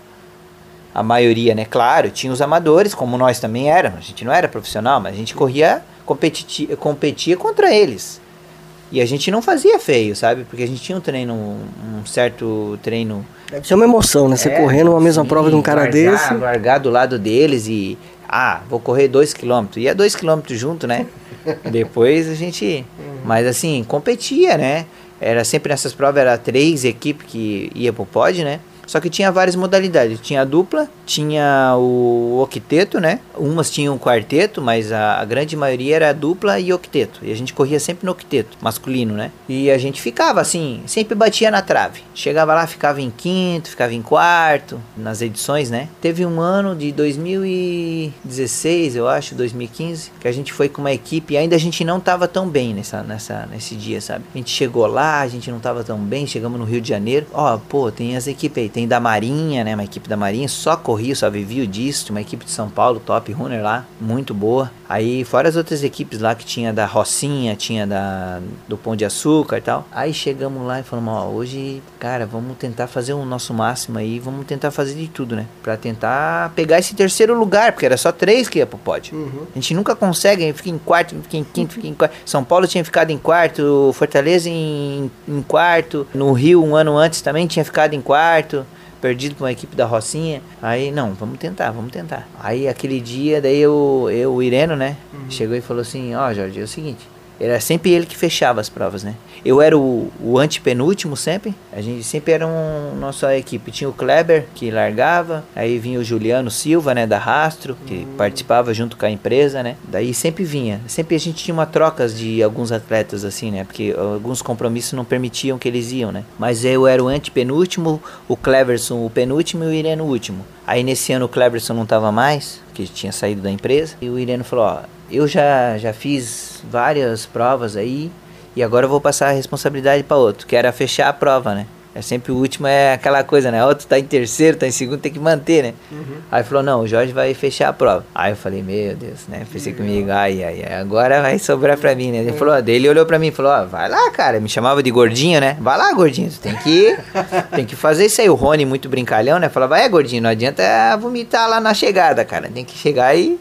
A maioria, né? Claro, tinha os amadores, como nós também éramos. A gente não era profissional, mas a gente corria, competi competia contra eles. E a gente não fazia feio, sabe? Porque a gente tinha um treino, um certo treino. Deve ser uma emoção, né? Você É, correndo uma mesma sim, prova de um cara desse. Largar do lado deles e. Ah, vou correr 2 km. Ia 2 km junto, né? [LAUGHS] Depois a gente. Mas assim, competia, né? Era sempre nessas provas, era três equipes que ia pro pódio, né? Só que tinha várias modalidades. Tinha a dupla, tinha o octeto, né? Umas tinham quarteto, mas a, a grande maioria era dupla e octeto. E a gente corria sempre no octeto, masculino, né? E a gente ficava assim, sempre batia na trave. Chegava lá, ficava em quinto, ficava em quarto, nas edições, né? Teve um ano de 2016, eu acho, 2015, que a gente foi com uma equipe e ainda a gente não tava tão bem nessa, nessa, nesse dia, sabe? A gente chegou lá, a gente não tava tão bem, chegamos no Rio de Janeiro. Ó, pô, tem as equipes aí, tem da Marinha, né? Uma equipe da Marinha, só corria, só vivia disso. Tinha uma equipe de São Paulo, top runner lá, muito boa. Aí, fora as outras equipes lá que tinha da Rocinha, tinha da do Pão de Açúcar e tal. Aí chegamos lá e falamos, ó, hoje, cara, vamos tentar fazer o nosso máximo aí, vamos tentar fazer de tudo, né? Pra tentar pegar esse terceiro lugar, porque era só três que ia pro pódio. A gente nunca consegue, fica em quarto, fica em quinto, fica em quarto. São Paulo tinha ficado em quarto, Fortaleza em, em quarto, no Rio um ano antes também tinha ficado em quarto perdido pra uma equipe da Rocinha. Aí, não, vamos tentar, vamos tentar. Aí aquele dia, daí eu, eu o Ireno, né, chegou e falou assim, ó, Jorge, é o seguinte, era sempre ele que fechava as provas, né? Eu era o, o antepenúltimo sempre. A gente sempre era um, nossa equipe. Tinha o Kleber, que largava. Aí vinha o Juliano Silva, né? Da Rastro, que participava junto com a empresa, né? Daí sempre vinha. Sempre a gente tinha uma trocas de alguns atletas, assim, né? Porque alguns compromissos não permitiam que eles iam, né? Mas eu era o antepenúltimo, o Cleverson o penúltimo e o Irene o último. Aí nesse ano o Cleverson não tava mais, que tinha saído da empresa. E o Irene falou, ó, eu já, já fiz várias provas aí e agora eu vou passar a responsabilidade para outro, que era fechar a prova, né? É sempre o último, é aquela coisa, né? Outro tá em terceiro, tá em segundo, tem que manter, né? Aí falou, não, o Jorge vai fechar a prova. Aí eu falei, meu Deus, né? Pensei comigo, ai, ai, ai, agora vai sobrar pra mim, né? Ele falou, ó, ele olhou pra mim e falou, ó, vai lá, cara. Me chamava de gordinho, né? Vai lá, gordinho, tu tem que, tem que fazer isso aí. O Rony, muito brincalhão, né? Falava, é, gordinho, não adianta vomitar lá na chegada, cara. Tem que chegar aí.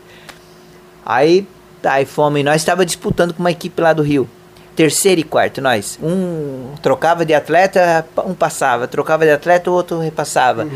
Aí, tá, aí fomos. E nós estava disputando com uma equipe lá do Rio. Terceiro e quarto, nós. Um trocava de atleta, um passava. Trocava de atleta, o outro repassava.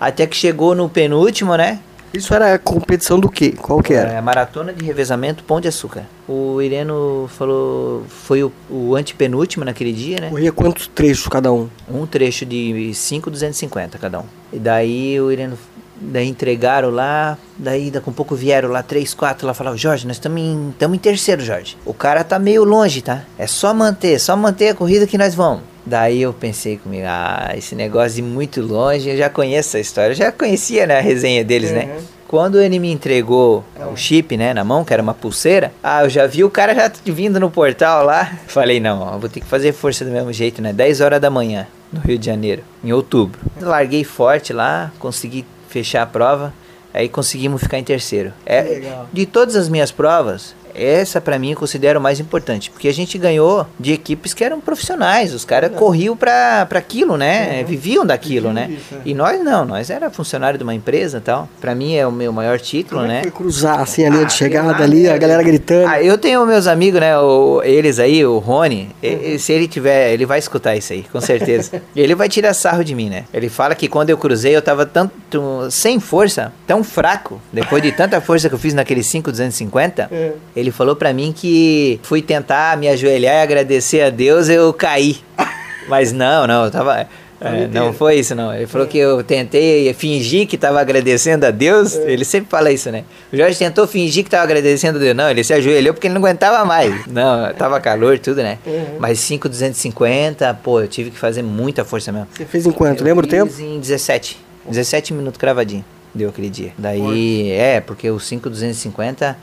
Até que chegou no penúltimo, né? Isso era competição do quê? Qual que era? É, maratona de revezamento Pão de Açúcar. O Ireno falou, foi o, o antepenúltimo naquele dia, né? Corria quantos trechos cada um? Um trecho de 5,250 cada um. E daí o Ireno, daí entregaram lá, daí daqui a um pouco vieram lá três, quatro lá falavam, Jorge, nós estamos em, tamo em terceiro, Jorge. O cara tá meio longe, tá? É só manter, só manter a corrida que nós vamos. Daí eu pensei comigo, ah, esse negócio de muito longe, eu já conheço essa história, eu já conhecia né, a resenha deles, né? Quando ele me entregou o chip, né, na mão, que era uma pulseira, ah, eu já vi o cara já vindo no portal lá. [LAUGHS] Falei, não, ó, vou ter que fazer força do mesmo jeito, né? 10 horas da manhã, no Rio de Janeiro, em outubro. Larguei forte lá, consegui fechar a prova, aí conseguimos ficar em terceiro. É, de todas as minhas provas, essa pra mim eu considero mais importante, porque a gente ganhou de equipes que eram profissionais, os caras corriam pra, pra aquilo, né? Viviam daquilo, Viviam né? disso, é. E nós não, nós era funcionário de uma empresa e tal. Pra mim é o meu maior título, Como é né? foi cruzar assim a linha Ah, de chegada ali, a galera gritando? Ah, eu tenho meus amigos, né? O, eles aí, o Rony. e se ele tiver, ele vai escutar isso aí, com certeza. [LAUGHS] Ele vai tirar sarro de mim, né? Ele fala que quando eu cruzei, eu tava tanto sem força, tão fraco, depois de tanta força que eu fiz naquele 5250. É. Ele falou pra mim que fui tentar me ajoelhar e agradecer a Deus, eu caí. [LAUGHS] Mas não, não, eu tava. é, não foi isso, não. Ele falou que eu tentei fingir que tava agradecendo a Deus. Ele sempre fala isso, né? O Jorge tentou fingir que tava agradecendo a Deus. Não, ele se ajoelhou porque ele não aguentava mais. Não, tava calor, tudo, né? Mas 5,250, pô, eu tive que fazer muita força mesmo. Você fez em quanto? Eu Lembra o tempo? em 17. 17 minutos cravadinho. Deu aquele dia. Daí, é, porque o 5,250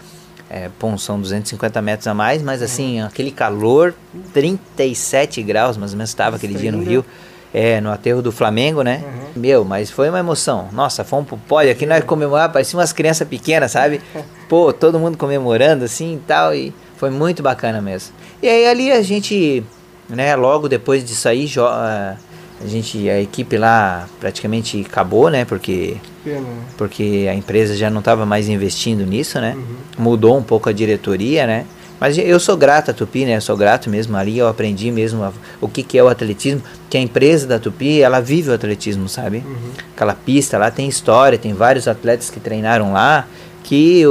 é, bom, são 250 metros a mais, mas assim, aquele calor, 37 graus mais ou menos estava aquele dia no Frio, Rio. É, no aterro do Flamengo, né? Meu, mas foi uma emoção. Nossa, fomos pro pódio aqui, nós comemorávamos, parecia umas crianças pequenas, sabe? [LAUGHS] Pô, todo mundo comemorando assim e tal, e foi muito bacana mesmo. E aí ali a gente, né, logo depois disso aí, ah, A gente, a equipe lá praticamente acabou, né? Porque Pena, né? porque a empresa já não estava mais investindo nisso, né? Uhum. Mudou um pouco a diretoria, né? Mas eu sou grato à Tupi, né? Eu sou grato mesmo. Ali eu aprendi mesmo a- o que, que é o atletismo. Que a empresa da Tupi, ela vive o atletismo, sabe? Uhum. Aquela pista lá tem história, tem vários atletas que treinaram lá. Que,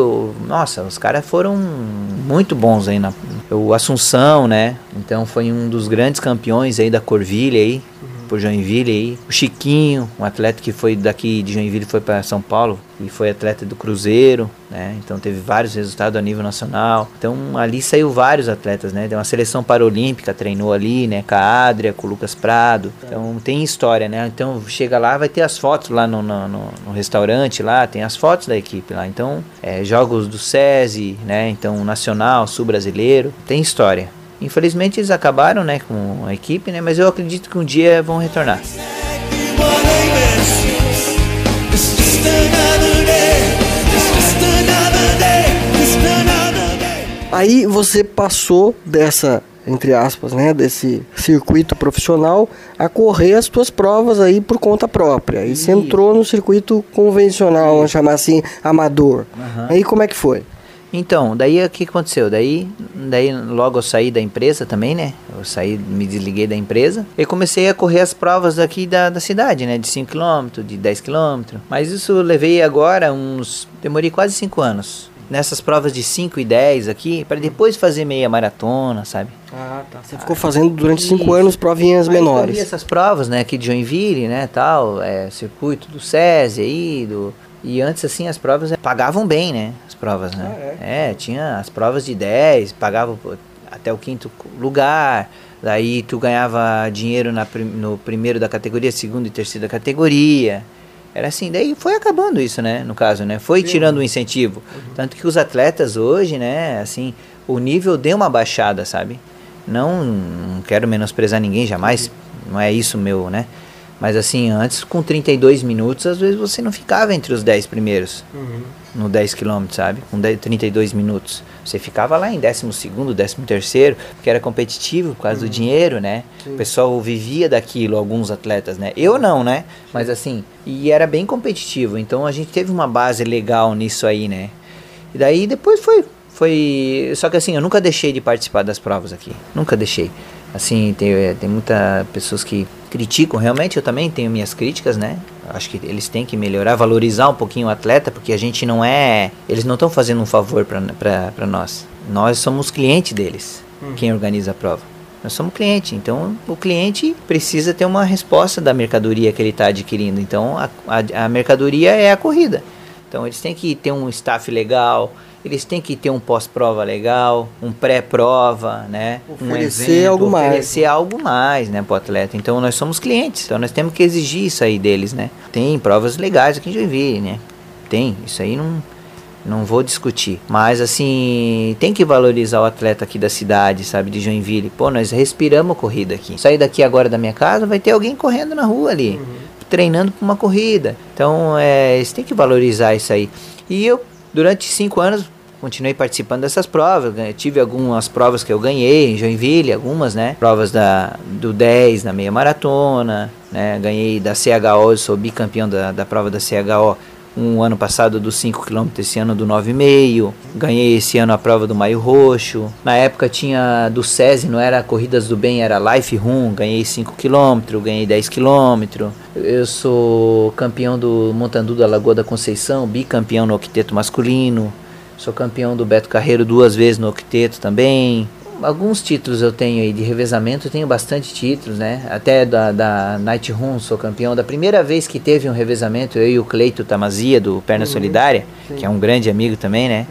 nossa, os caras foram muito bons aí na... O Assunção, né? Então foi um dos grandes campeões aí da Corvilha aí por Joinville aí. O Chiquinho, um atleta que foi daqui de Joinville foi para São Paulo e foi atleta do Cruzeiro, né? Então teve vários resultados a nível nacional. Então ali saiu vários atletas, né? Tem uma seleção paralímpica treinou ali, né? Com a Adria, com o Lucas Prado. Então tem história, né? Então chega lá, vai ter as fotos lá no, no, no- restaurante lá, tem as fotos da equipe lá. Então é, jogos do SESI, né? Então nacional, sul brasileiro, tem história. Infelizmente eles acabaram, né, com a equipe, né, mas eu acredito que um dia vão retornar. Aí você passou dessa, entre aspas, né, desse circuito profissional a correr as suas provas aí por conta própria. E você entrou no circuito convencional, vamos chamar assim, amador. Aham. Aí como é que foi? Então, daí o que aconteceu? Daí, daí logo eu saí da empresa também, né? Eu saí, me desliguei da empresa e comecei a correr as provas aqui da, da cidade, né? De 5 km, de 10 km. Mas isso eu levei agora uns. Demorei quase 5 anos. Nessas provas de 5 e 10 aqui, para depois fazer meia maratona, sabe? Ah, tá. Você ficou fazendo durante cinco Isso. anos provinhas eu corri menores. essas provas, né, aqui de Joinville, né, tal, é, circuito do SESI aí, do... E antes, assim, as provas é, pagavam bem, né, as provas, né. é? tinha as provas de 10, pagava até o quinto lugar, daí tu ganhava dinheiro na, no primeiro da categoria, segundo e terceiro da categoria. Era assim, daí foi acabando isso, né, no caso, né, foi tirando o incentivo. Tanto que os atletas hoje, né, assim, o nível deu uma baixada, sabe? Não, não quero menosprezar ninguém jamais, não é isso meu, né? Mas assim, antes com 32 minutos, às vezes você não ficava entre os 10 primeiros no 10 km, sabe? Com 10, 32 minutos. Você ficava lá em 12 segundo, 13 terceiro, porque era competitivo por causa do dinheiro, né? O pessoal vivia daquilo, alguns atletas, né? Eu não, né? Mas assim, e era bem competitivo, então a gente teve uma base legal nisso aí, né? E daí depois foi foi, só que assim, eu nunca deixei de participar das provas aqui. Nunca deixei. Assim, tem, eh, tem muitas pessoas que criticam, realmente eu também tenho minhas críticas, né? Acho que eles têm que melhorar, valorizar um pouquinho o atleta, porque a gente não é. Eles não estão fazendo um favor para nós. Nós somos cliente deles, quem organiza a prova. Nós somos cliente, então o cliente precisa ter uma resposta da mercadoria que ele está adquirindo. Então a, a, a mercadoria é a corrida. Então eles têm que ter um staff legal, eles têm que ter um pós-prova legal, um pré-prova, né? Oferecer algo mais. Oferecer algo mais, né, pro atleta. Então nós somos clientes, então nós temos que exigir isso aí deles, né? Tem provas legais aqui em Joinville, né? Tem, isso aí não não vou discutir. Mas assim, tem que valorizar o atleta aqui da cidade, sabe, de Joinville. Pô, nós respiramos corrida aqui. Sair daqui agora da minha casa, vai ter alguém correndo na rua ali, treinando para uma corrida. Então, é, eles têm que valorizar isso aí. E eu, durante cinco anos, continuei participando dessas provas. Tive algumas provas que eu ganhei em Joinville, algumas, né? Provas da, do 10 na meia maratona, né? Ganhei da CHO, sou bicampeão da, da prova da CHO um ano passado do 5 km, esse ano do 9,5. Ganhei esse ano a prova do Maio Roxo. Na época tinha do SESI, não era Corridas do Bem, era Life Run. Ganhei 5 km, ganhei 10 km. Eu sou campeão do Montandu da Lagoa da Conceição, bicampeão no octeto masculino. Sou campeão do Beto Carreiro duas vezes no octeto também. Alguns títulos eu tenho aí de revezamento, eu tenho bastante títulos, né? Até da, da Night Run sou campeão. Da primeira vez que teve um revezamento, eu e o Cleito Tamazia, do Perna Solidária, que é um grande amigo também, né?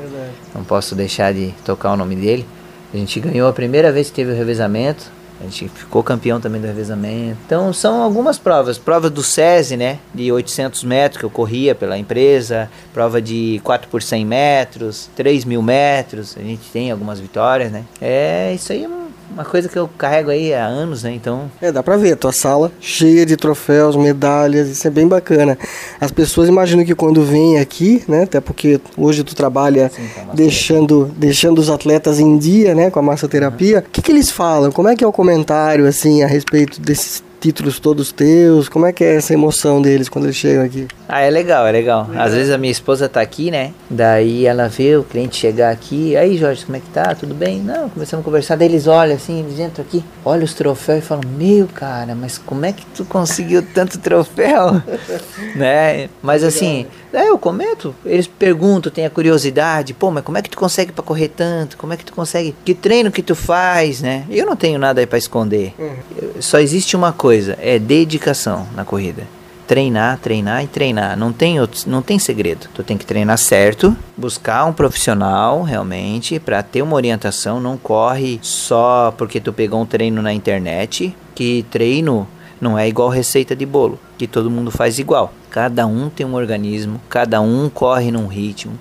Não posso deixar de tocar o nome dele. A gente ganhou a primeira vez que teve o revezamento. A gente ficou campeão também do revezamento. Então são algumas provas. Prova do SESI, né? De 800 metros que eu corria pela empresa. Prova de 4 por 100 metros, 3 mil metros. A gente tem algumas vitórias, né? É, isso aí é uma- coisa que eu carrego aí há anos, né? Então É, dá pra ver, tua sala cheia de troféus, medalhas, isso é bem bacana. As pessoas imaginam que quando vêm aqui, né, até porque hoje tu trabalha Sim, a deixando, deixando os atletas em dia, né, com a massoterapia, o que que eles falam? Como é que é o comentário, assim, a respeito desses títulos todos teus? Como é que é essa emoção deles quando eles chegam aqui? Ah, é legal, é legal. Às vezes a minha esposa tá aqui, né? Daí ela vê o cliente chegar aqui. Aí, Jorge, como é que tá? Tudo bem? Não, começamos a conversar. Daí eles olham assim, eles entram aqui, olham os troféus e falam: Meu, cara, mas como é que tu conseguiu tanto troféu? [LAUGHS] né? Mas assim, daí eu comento. Eles perguntam, têm a curiosidade: Pô, mas como é que tu consegue pra correr tanto? Como é que tu consegue? Que treino que tu faz, né? Eu não tenho nada aí pra esconder. Eu- Só existe uma coisa: é dedicação na corrida treinar, treinar e treinar. Não tem outros, não tem segredo. Tu tem que treinar certo, buscar um profissional realmente para ter uma orientação, não corre só porque tu pegou um treino na internet, que treino não é igual receita de bolo, que todo mundo faz igual. Cada um tem um organismo, cada um corre num ritmo,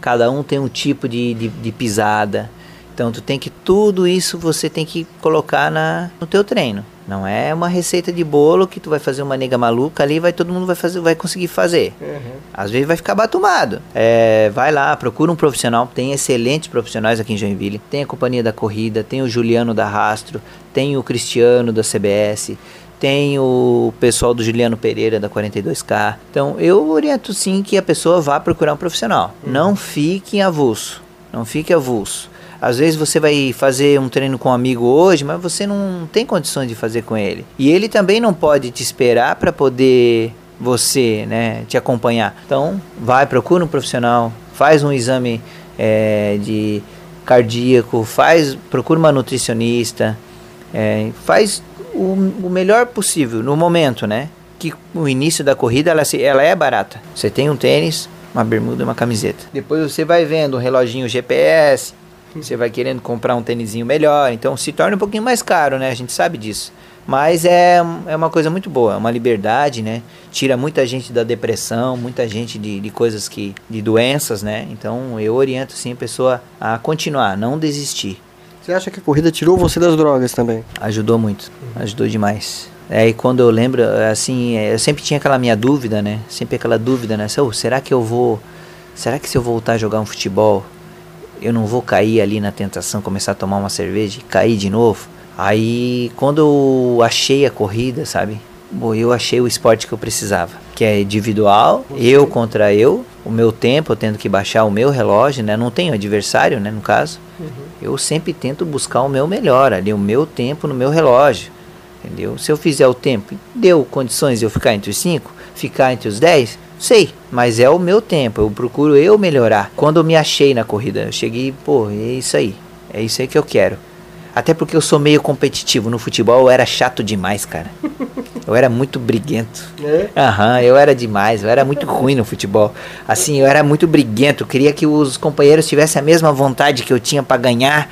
cada um tem um tipo de, de, de pisada. Então tu tem que tudo isso você tem que colocar na, no teu treino. Não é uma receita de bolo que tu vai fazer uma nega maluca ali, vai todo mundo vai fazer, vai conseguir fazer. Às vezes vai ficar batumado. É, vai lá, procura um profissional. Tem excelentes profissionais aqui em Joinville. Tem a companhia da corrida, tem o Juliano da Rastro, tem o Cristiano da CBS. Tem o pessoal do Juliano Pereira da 42K. Então eu oriento sim que a pessoa vá procurar um profissional. Não fique avulso. Não fique avulso. Às vezes você vai fazer um treino com um amigo hoje, mas você não tem condições de fazer com ele. E ele também não pode te esperar para poder você, né, te acompanhar. Então, vai, procura um profissional, faz um exame eh, de cardíaco, faz, procura uma nutricionista, eh, faz o, o melhor possível no momento, né? Que o início da corrida ela, ela é barata. Você tem um tênis, uma bermuda e uma camiseta. Depois você vai vendo um reloginho GPS, você vai querendo comprar um tênisinho melhor, então se torna um pouquinho mais caro, né? A gente sabe disso. Mas é, é uma coisa muito boa, é uma liberdade, né? Tira muita gente da depressão, muita gente de, de coisas que. de doenças, né? Então eu oriento sim a pessoa a continuar, não desistir. Você acha que a corrida tirou você das drogas também? Ajudou muito, ajudou demais. É, e quando eu lembro, assim, é, eu sempre tinha aquela minha dúvida, né? Sempre aquela dúvida, né? "Oh, será que eu vou. Será que se eu voltar a jogar um futebol, eu não vou cair ali na tentação, começar a tomar uma cerveja e cair de novo? Aí, quando eu achei a corrida, sabe? Bom, eu achei o esporte que eu precisava, que é individual, eu contra eu, o meu tempo, eu tendo que baixar o meu relógio, né? Não tenho adversário, né, no caso. Eu sempre tento buscar o meu melhor ali, o meu tempo no meu relógio. Entendeu? Se eu fizer o tempo, deu condições de eu ficar entre os 5, ficar entre os 10, sei, mas é o meu tempo, eu procuro eu melhorar. Quando eu me achei na corrida, eu cheguei, pô, é isso aí, é isso aí que eu quero. Até porque eu sou meio competitivo. No futebol eu era chato demais, cara. [LAUGHS] Eu era muito briguento. É? Aham, eu era demais, eu era muito ruim no futebol. Assim, eu era muito briguento, eu queria que os companheiros tivessem a mesma vontade que eu tinha pra ganhar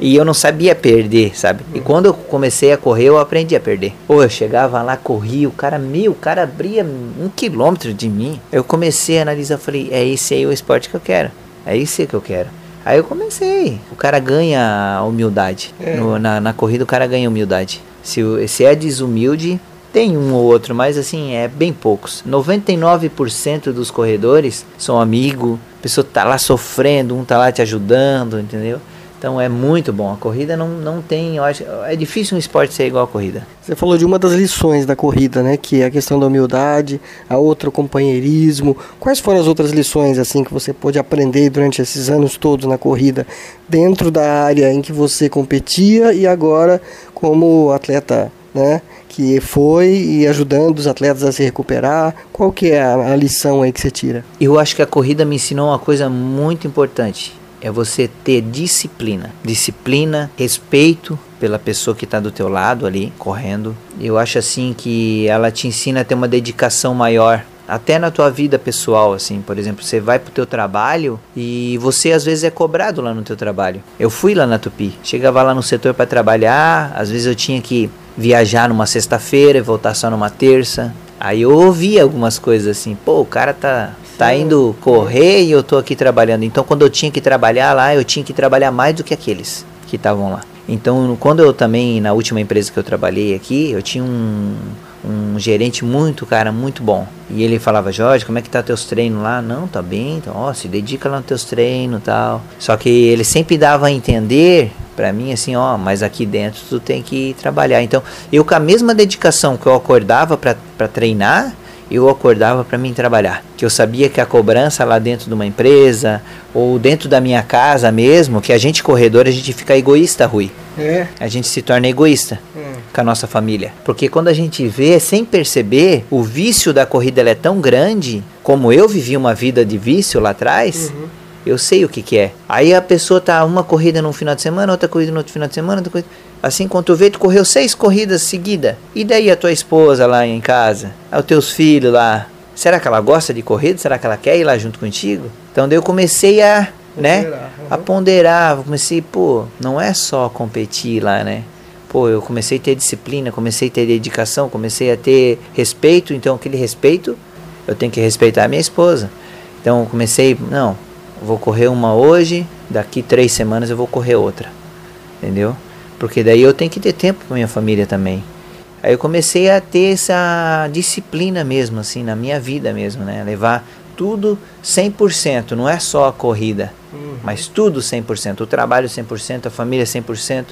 e eu não sabia perder, sabe? E quando eu comecei a correr, eu aprendi a perder. Pô, eu chegava lá, corria, o cara, meu, o cara abria um quilômetro de mim. Eu comecei a analisar, falei, é esse aí o esporte que eu quero, é esse que eu quero. Aí eu comecei. O cara ganha humildade. No- na, na corrida o cara ganha humildade. Se, se é desumilde, tem um ou outro, mas assim, é bem poucos. 99% dos corredores são amigo, a pessoa tá lá sofrendo, um tá lá te ajudando, entendeu? Então é muito bom. A corrida não, não tem. Acho, é difícil um esporte ser igual a corrida. Você falou de uma das lições da corrida, né? Que é a questão da humildade, a outra o companheirismo. Quais foram as outras lições assim que você pôde aprender durante esses anos todos na corrida, dentro da área em que você competia e agora como atleta, né? Que foi e ajudando os atletas a se recuperar. Qual que é a, a lição aí que você tira? Eu acho que a corrida me ensinou uma coisa muito importante. É você ter disciplina. Disciplina, respeito pela pessoa que está do teu lado ali, correndo. Eu acho assim que ela te ensina a ter uma dedicação maior. Até na tua vida pessoal, assim, por exemplo, você vai pro teu trabalho e você às vezes é cobrado lá no teu trabalho. Eu fui lá na Tupi, chegava lá no setor para trabalhar, às vezes eu tinha que viajar numa sexta-feira e voltar só numa terça. Aí eu ouvia algumas coisas assim, pô, o cara tá tá indo correr e eu tô aqui trabalhando. Então quando eu tinha que trabalhar lá, eu tinha que trabalhar mais do que aqueles que estavam lá. Então quando eu também na última empresa que eu trabalhei aqui, eu tinha um um gerente muito, cara, muito bom. E ele falava, Jorge, como é que tá teus treinos lá? Não, tá bem, então, ó, se dedica lá nos teus treinos tal. Só que ele sempre dava a entender Pra mim, assim, ó, mas aqui dentro tu tem que trabalhar. Então, eu com a mesma dedicação que eu acordava pra pra treinar, eu acordava para mim trabalhar. Que eu sabia que a cobrança lá dentro de uma empresa, ou dentro da minha casa mesmo, que a gente corredor, a gente fica egoísta, Rui. É. A gente se torna egoísta com a nossa família. Porque quando a gente vê, sem perceber, o vício da corrida ela é tão grande, como eu vivi uma vida de vício lá atrás, eu sei o que, que é. Aí a pessoa tá uma corrida num final de semana, outra corrida no outro final de semana, outra corrida. Assim, quando tu vê, tu correu seis corridas seguidas. E daí a tua esposa lá em casa? Os teus filhos lá? Será que ela gosta de corrida? Será que ela quer ir lá junto contigo? Então daí eu comecei a, né? Ponderar, A uhum. ponderar. Comecei, pô, não é só competir lá, né? Pô, eu comecei a ter disciplina, comecei a ter dedicação, comecei a ter respeito. Então aquele respeito, eu tenho que respeitar a minha esposa. Então eu comecei, não, vou correr uma hoje, daqui três semanas eu vou correr outra. Entendeu? Porque daí eu tenho que ter tempo com minha família também. Aí eu comecei a ter essa disciplina mesmo, assim, na minha vida mesmo, né? Levar tudo 100%, não é só a corrida, mas tudo 100%. O trabalho 100%, a família 100%,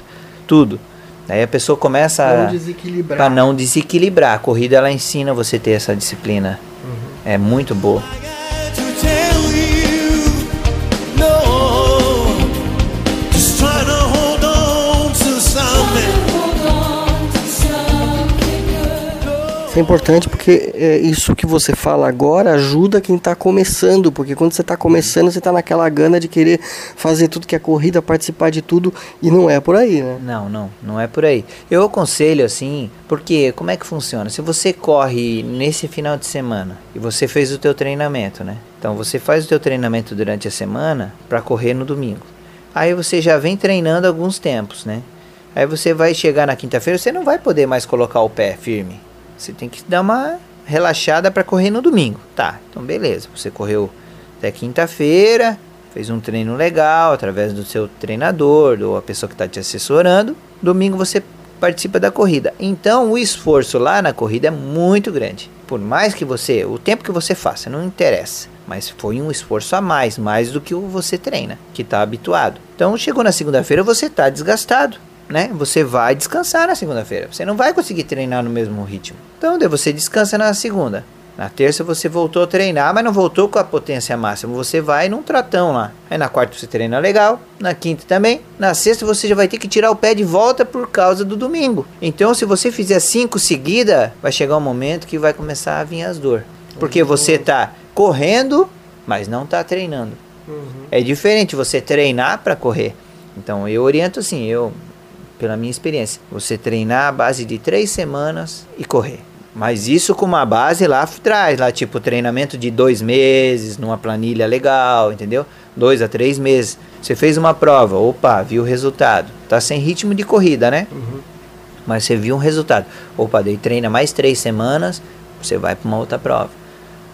tudo. Daí a pessoa começa Não a desequilibrar. para não desequilibrar. A corrida ela ensina você a ter essa disciplina. É muito boa. É importante porque é, isso que você fala agora ajuda quem está começando, porque quando você está começando, você está naquela gana de querer fazer tudo que é corrida, participar de tudo, e não é por aí, né? Não, não, não é por aí. Eu aconselho assim, porque como é que funciona? Se você corre nesse final de semana e você fez o teu treinamento, né? Então você faz o teu treinamento durante a semana para correr no domingo. Aí você já vem treinando alguns tempos, né? Aí você vai chegar na quinta-feira, você não vai poder mais colocar o pé firme. Você tem que dar uma relaxada para correr no domingo. Tá, então beleza. Você correu até quinta-feira, fez um treino legal através do seu treinador, ou a pessoa que está te assessorando. Domingo você participa da corrida. Então o esforço lá na corrida é muito grande. Por mais que você, o tempo que você faça, não interessa. Mas foi um esforço a mais, mais do que o você treina, que está habituado. Então chegou na segunda-feira, você está desgastado né? Você vai descansar na segunda-feira. Você não vai conseguir treinar no mesmo ritmo. Então, você descansa na segunda. Na terça você voltou a treinar, mas não voltou com a potência máxima. Você vai num tratão lá. Aí na quarta você treina legal, na quinta também. Na sexta você já vai ter que tirar o pé de volta por causa do domingo. Então, se você fizer cinco seguida, vai chegar um momento que vai começar a vir as dor. Porque você tá correndo, mas não tá treinando. É diferente você treinar para correr. Então, eu oriento assim, eu pela minha experiência. Você treinar a base de três semanas e correr. Mas isso com uma base lá atrás, lá tipo treinamento de dois meses, numa planilha legal, entendeu? Dois a três meses. Você fez uma prova, opa, viu o resultado. Tá sem ritmo de corrida, né? Mas você viu um resultado. Opa, daí treina mais três semanas, você vai para uma outra prova.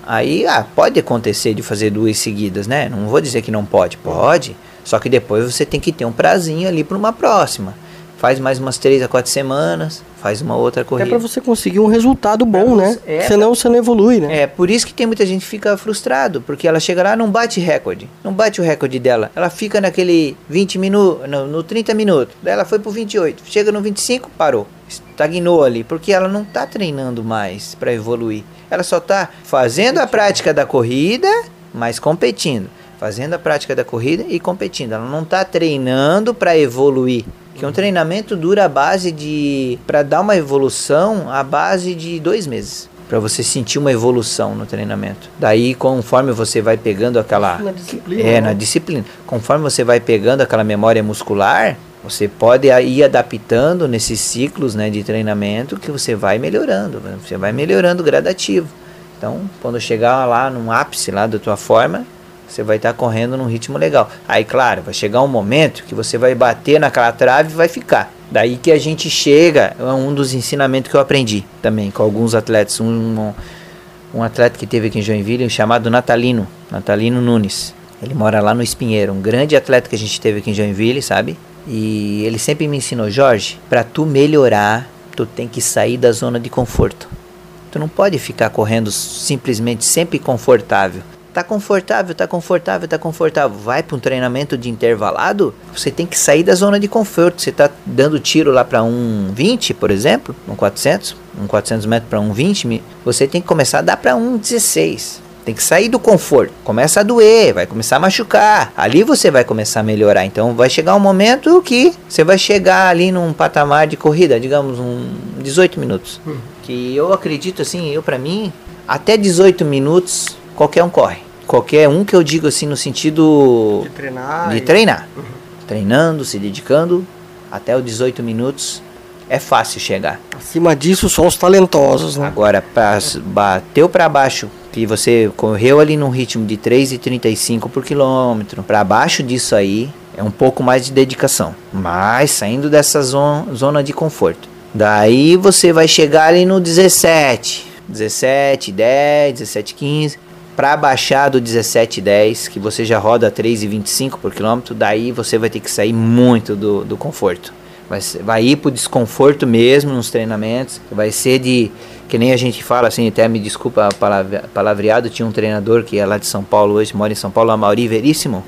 Aí, ah, pode acontecer de fazer duas seguidas, né? Não vou dizer que não pode, pode. Só que depois você tem que ter um prazinho ali para uma próxima. Faz mais umas três a quatro semanas, faz uma outra É corrida. pra você conseguir um resultado bom, né? você- é, Senão você não evolui, né? É, por isso que tem muita gente que fica frustrado, porque ela chega lá e não bate recorde. Não bate o recorde dela. Ela fica naquele 20 minutos, no, no 30 minutos. Daí ela foi pro 28. Chega no 25, parou. Estagnou ali, porque ela não tá treinando mais para evoluir. Ela só tá fazendo a prática da corrida, mas competindo. Fazendo a prática da corrida e competindo. Ela não tá treinando para evoluir. Que um treinamento dura a base de. para dar uma evolução, a base de dois meses. Para você sentir uma evolução no treinamento. Daí, conforme você vai pegando aquela. Na disciplina, É, né? na disciplina. Conforme você vai pegando aquela memória muscular, você pode ir adaptando nesses ciclos né, de treinamento que você vai melhorando. né? Você vai melhorando gradativo. Então, quando chegar lá no ápice lá da tua forma, você vai estar correndo num ritmo legal. Aí, claro, vai chegar um momento que você vai bater naquela trave e vai ficar. Daí que a gente chega, é um dos ensinamentos que eu aprendi também com alguns atletas. Um, um atleta que teve aqui em Joinville chamado Natalino, Natalino Nunes. Ele mora lá no Espinheiro, um grande atleta que a gente teve aqui em Joinville, sabe? E ele sempre me ensinou, Jorge, para tu melhorar, tu tem que sair da zona de conforto. Tu não pode ficar correndo simplesmente sempre confortável. Tá confortável, tá confortável, tá confortável. Vai para um treinamento de intervalado, você tem que sair da zona de conforto. Você tá dando tiro lá para um 20, por exemplo, um 400, um 400 metros para um 20, mi- você tem que começar a dar para um 16. Tem que sair do conforto. Começa a doer, vai começar a machucar. Ali você vai começar a melhorar. Então vai chegar um momento que você vai chegar ali num patamar de corrida, digamos um 18 minutos. Que eu acredito assim, eu para mim, até 18 minutos qualquer um corre. Qualquer um que eu digo assim no sentido De treinar. de e- treinar. Treinando, se dedicando, até os 18 minutos é fácil chegar. Acima disso, só os talentosos, né? Agora, pra, bateu para baixo, que você correu ali num ritmo de 3,35 por quilômetro, para baixo disso aí, é um pouco mais de dedicação. Mas saindo dessa zona, zona de conforto. Daí você vai chegar ali no 17, 17, 10, 17, 15. Para baixar do 17, 10, que você já roda 3,25 por quilômetro, daí você vai ter que sair muito do, do conforto. Vai, vai ir pro desconforto mesmo nos treinamentos. Vai ser de. Que nem a gente fala assim, até me desculpa palavra- palavreado. Tinha um treinador que é lá de São Paulo hoje, mora em São Paulo, a Mauri Veríssimo.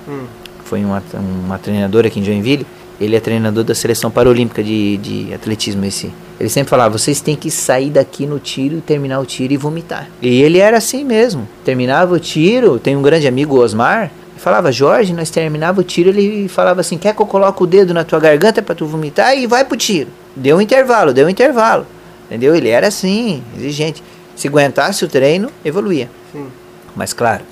Foi uma, uma treinadora aqui em Joinville. Ele é treinador da seleção paralímpica de, de atletismo esse. Ele sempre falava, vocês têm que sair daqui no tiro, terminar o tiro e vomitar. E ele era assim mesmo. Terminava o tiro, tem um grande amigo, Osmar, falava, Jorge, nós terminava o tiro, ele falava assim, quer que eu coloque o dedo na tua garganta para tu vomitar e vai pro tiro. Deu um intervalo, deu um intervalo. Entendeu? Ele era assim, exigente. Se aguentasse o treino, evoluía. Sim. Mas claro,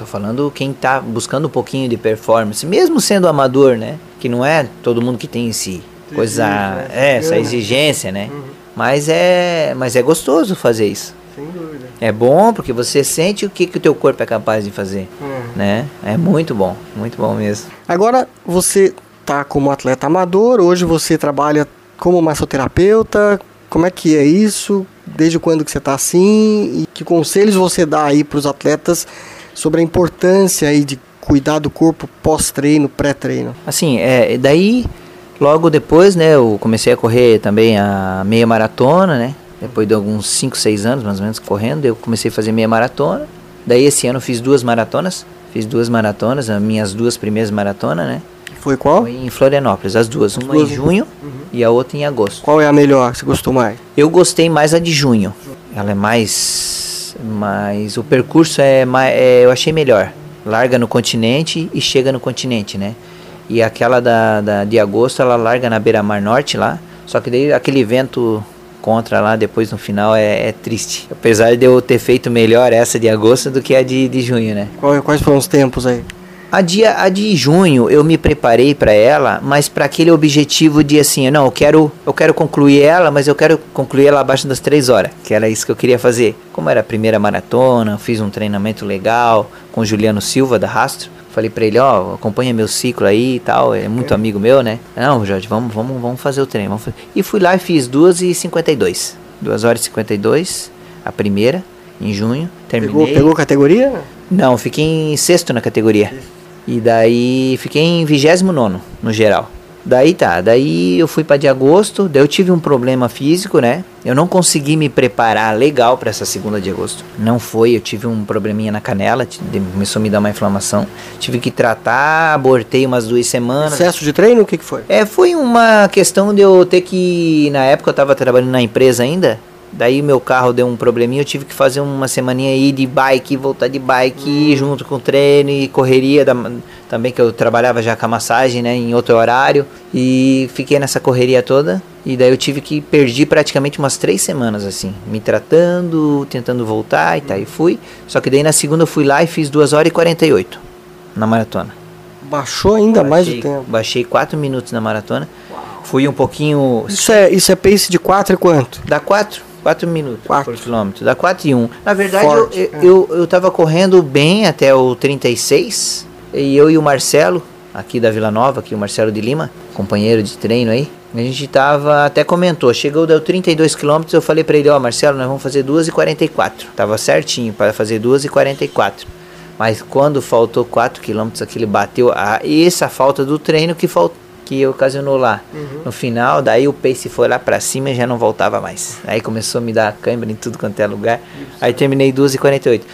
tô falando quem tá buscando um pouquinho de performance, mesmo sendo amador, né? Que não é todo mundo que tem esse coisa, né? é, essa exigência, né? Uhum. Mas é, mas é gostoso fazer isso. Sem dúvida. É bom porque você sente o que que o teu corpo é capaz de fazer, Uhum. né? É muito bom, muito bom mesmo. Agora, você tá como atleta amador, hoje você trabalha como massoterapeuta. Como é que é isso? Desde quando que você tá assim? E que conselhos você dá aí para os atletas sobre a importância aí de cuidar do corpo pós-treino, pré-treino? Assim, é, daí logo depois, né, eu comecei a correr também a meia maratona, né? Depois de alguns 5, 6 anos mais ou menos correndo, eu comecei a fazer meia maratona. Daí esse ano eu fiz duas maratonas, fiz duas maratonas, as minhas duas primeiras maratonas, né? Foi qual? Foi em Florianópolis, as duas, uma duas em junho e a outra em agosto. Qual é a melhor? Você gostou mais? Eu gostei mais a de junho. Ela é mais. Mais o percurso é mais. eu achei melhor. Larga no continente e chega no continente, né? E aquela da, da de agosto, ela larga na beira-mar norte lá. Só que daí aquele vento contra lá depois no final é, é triste. Apesar de eu ter feito melhor essa de agosto do que a de, de junho, né? Qual- quais foram os tempos aí? A de, a de junho eu me preparei para ela, mas para aquele objetivo de assim, não, eu quero, eu quero concluir ela, mas eu quero concluir ela abaixo das três horas, que era isso que eu queria fazer. Como era a primeira maratona, fiz um treinamento legal com o Juliano Silva da Rastro. Falei para ele, ó, acompanha meu ciclo aí e tal, é muito amigo meu, né? Não, Jorge, vamos, vamos, vamos fazer o treino. Fazer. E fui lá e fiz 2 e 52. 2 horas e 52, a primeira, em junho. Terminei. Pegou, pegou categoria? Não, fiquei em sexto na categoria. E daí fiquei em 29 no geral. Daí tá, daí eu fui para de agosto, daí eu tive um problema físico, né? Eu não consegui me preparar legal para essa segunda de agosto. Não foi, eu tive um probleminha na canela, começou a me dar uma inflamação. Tive que tratar, abortei umas duas semanas. Excesso de treino? O que, que foi? É, foi uma questão de eu ter que. Na época eu tava trabalhando na empresa ainda. Daí meu carro deu um probleminha, eu tive que fazer uma semaninha aí de bike, voltar de bike, junto com treino e correria da- também que eu trabalhava já com a massagem, né, em outro horário. E fiquei nessa correria toda. E daí eu tive que perdi praticamente umas três semanas assim, me tratando, tentando voltar e tá, e fui. Só que daí na segunda eu fui lá e fiz 2 horas e 48 na maratona. Baixou ainda mais o Baixei- tempo. Baixei 4 minutos na maratona. Fui um pouquinho. Isso é, isso é pace de 4 e quanto? Dá 4? 4 minutos Quatro. por quilômetro. Dá 4 e 1. Na verdade, Forte, eu, é. eu, eu, tava correndo bem até o 36. E eu e o Marcelo, aqui da Vila Nova, aqui o Marcelo de Lima, companheiro de treino aí. A gente tava, até comentou, chegou deu 32 quilômetros, eu falei pra ele, ó, Marcelo, nós vamos fazer 2 e 44. Tava certinho para fazer 2 e 44. Mas quando faltou 4 quilômetros, aquele bateu a essa falta do treino que faltou que ocasionou lá. No final, daí o pace foi lá pra cima e já não voltava mais. Aí começou a me dar câimbra em tudo quanto é lugar. Aí terminei 2 e 48.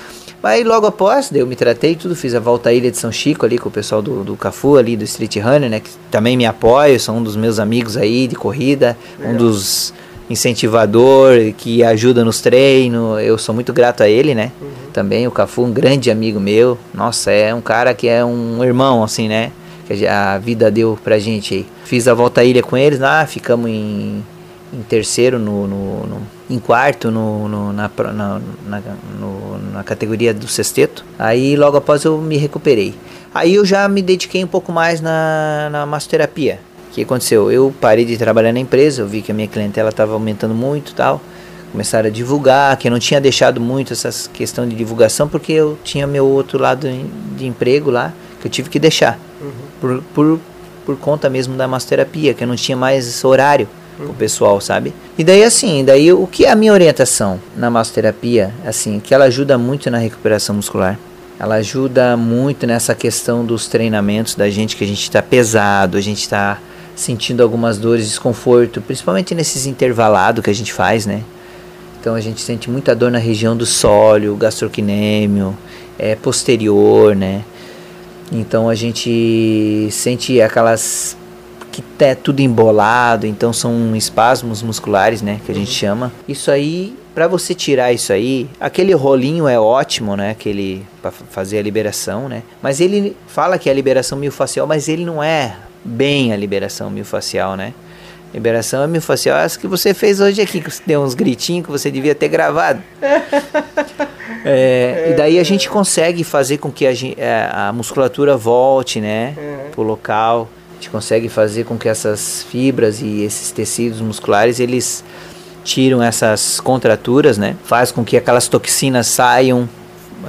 Aí logo após, daí eu me tratei tudo, fiz a volta à Ilha de São Chico ali com o pessoal do, do Cafu ali, do Street Runner, né? Que também me apoia, são um dos meus amigos aí de corrida, um dos incentivador que ajuda nos treinos. Eu sou muito grato a ele, né? Também o Cafu, um grande amigo meu. Nossa, é um cara que é um irmão, assim, né? Que a vida deu pra gente aí. Fiz a volta à ilha com eles lá, ficamos em, em terceiro, no, no, no- em quarto no, no- na, na, na, na categoria do sexteto. Aí logo após eu me recuperei. Aí eu já me dediquei um pouco mais na, na massoterapia. O que aconteceu? Eu parei de trabalhar na empresa, eu vi que a minha clientela estava aumentando muito tal. Começaram a divulgar, que eu não tinha deixado muito essa questão de divulgação, porque eu tinha meu outro lado de emprego lá, que eu tive que deixar. Por, por, por conta mesmo da massoterapia, que eu não tinha mais horário o pessoal, sabe? E daí assim, daí o que é a minha orientação na massoterapia, assim, que ela ajuda muito na recuperação muscular. Ela ajuda muito nessa questão dos treinamentos da gente, que a gente está pesado, a gente está sentindo algumas dores, desconforto, principalmente nesses intervalados que a gente faz, né? Então a gente sente muita dor na região do sólio, gastrocnêmio, é, posterior, né? Então a gente sente aquelas que é tudo embolado, então são espasmos musculares, né, que a gente chama. Isso aí, para você tirar isso aí, aquele rolinho é ótimo, né, aquele para fazer a liberação, né? Mas ele fala que é a liberação miofascial, mas ele não é bem a liberação miofascial, né? Liberação miofascial é essa que você fez hoje aqui, que você deu uns gritinhos que você devia ter gravado. [LAUGHS] É, e daí a gente consegue fazer com que a, é, a musculatura volte, né, pro local. A gente consegue fazer com que essas fibras e esses tecidos musculares eles tiram essas contraturas, né? Faz com que aquelas toxinas saiam,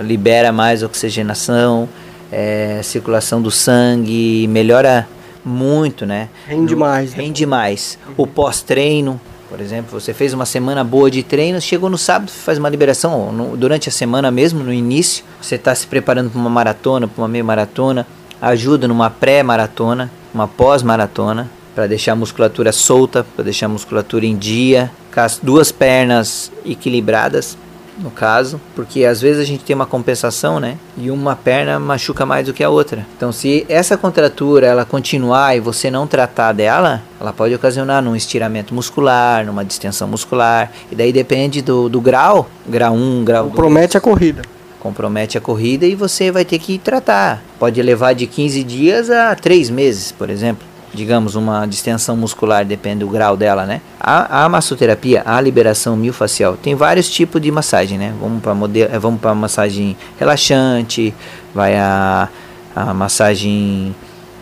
libera mais oxigenação, é, circulação do sangue, melhora muito, né? Rende mais, né? Rende mais. O pós-treino, por exemplo, você fez uma semana boa de treino, chegou no sábado, faz uma liberação, no- durante a semana mesmo, no início, você está se preparando para uma maratona, para uma meia maratona, ajuda numa pré-maratona, uma pós-maratona, para deixar a musculatura solta, para deixar a musculatura em dia, com as duas pernas equilibradas, no caso, porque às vezes a gente tem uma compensação, né? E uma perna machuca mais do que a outra. Então, se essa contratura ela continuar e você não tratar dela, ela pode ocasionar num estiramento muscular, numa distensão muscular. E daí depende do, do grau, grau 1, grau 2 Promete a corrida. compromete a corrida e você vai ter que tratar. Pode levar de 15 dias a 3 meses, por exemplo. Digamos, uma distensão muscular, depende do grau dela, né? A, a massoterapia, a liberação miofascial, tem vários tipos de massagem, né? Vamos para modelo, eh, vamos para massagem relaxante, vai a, a massagem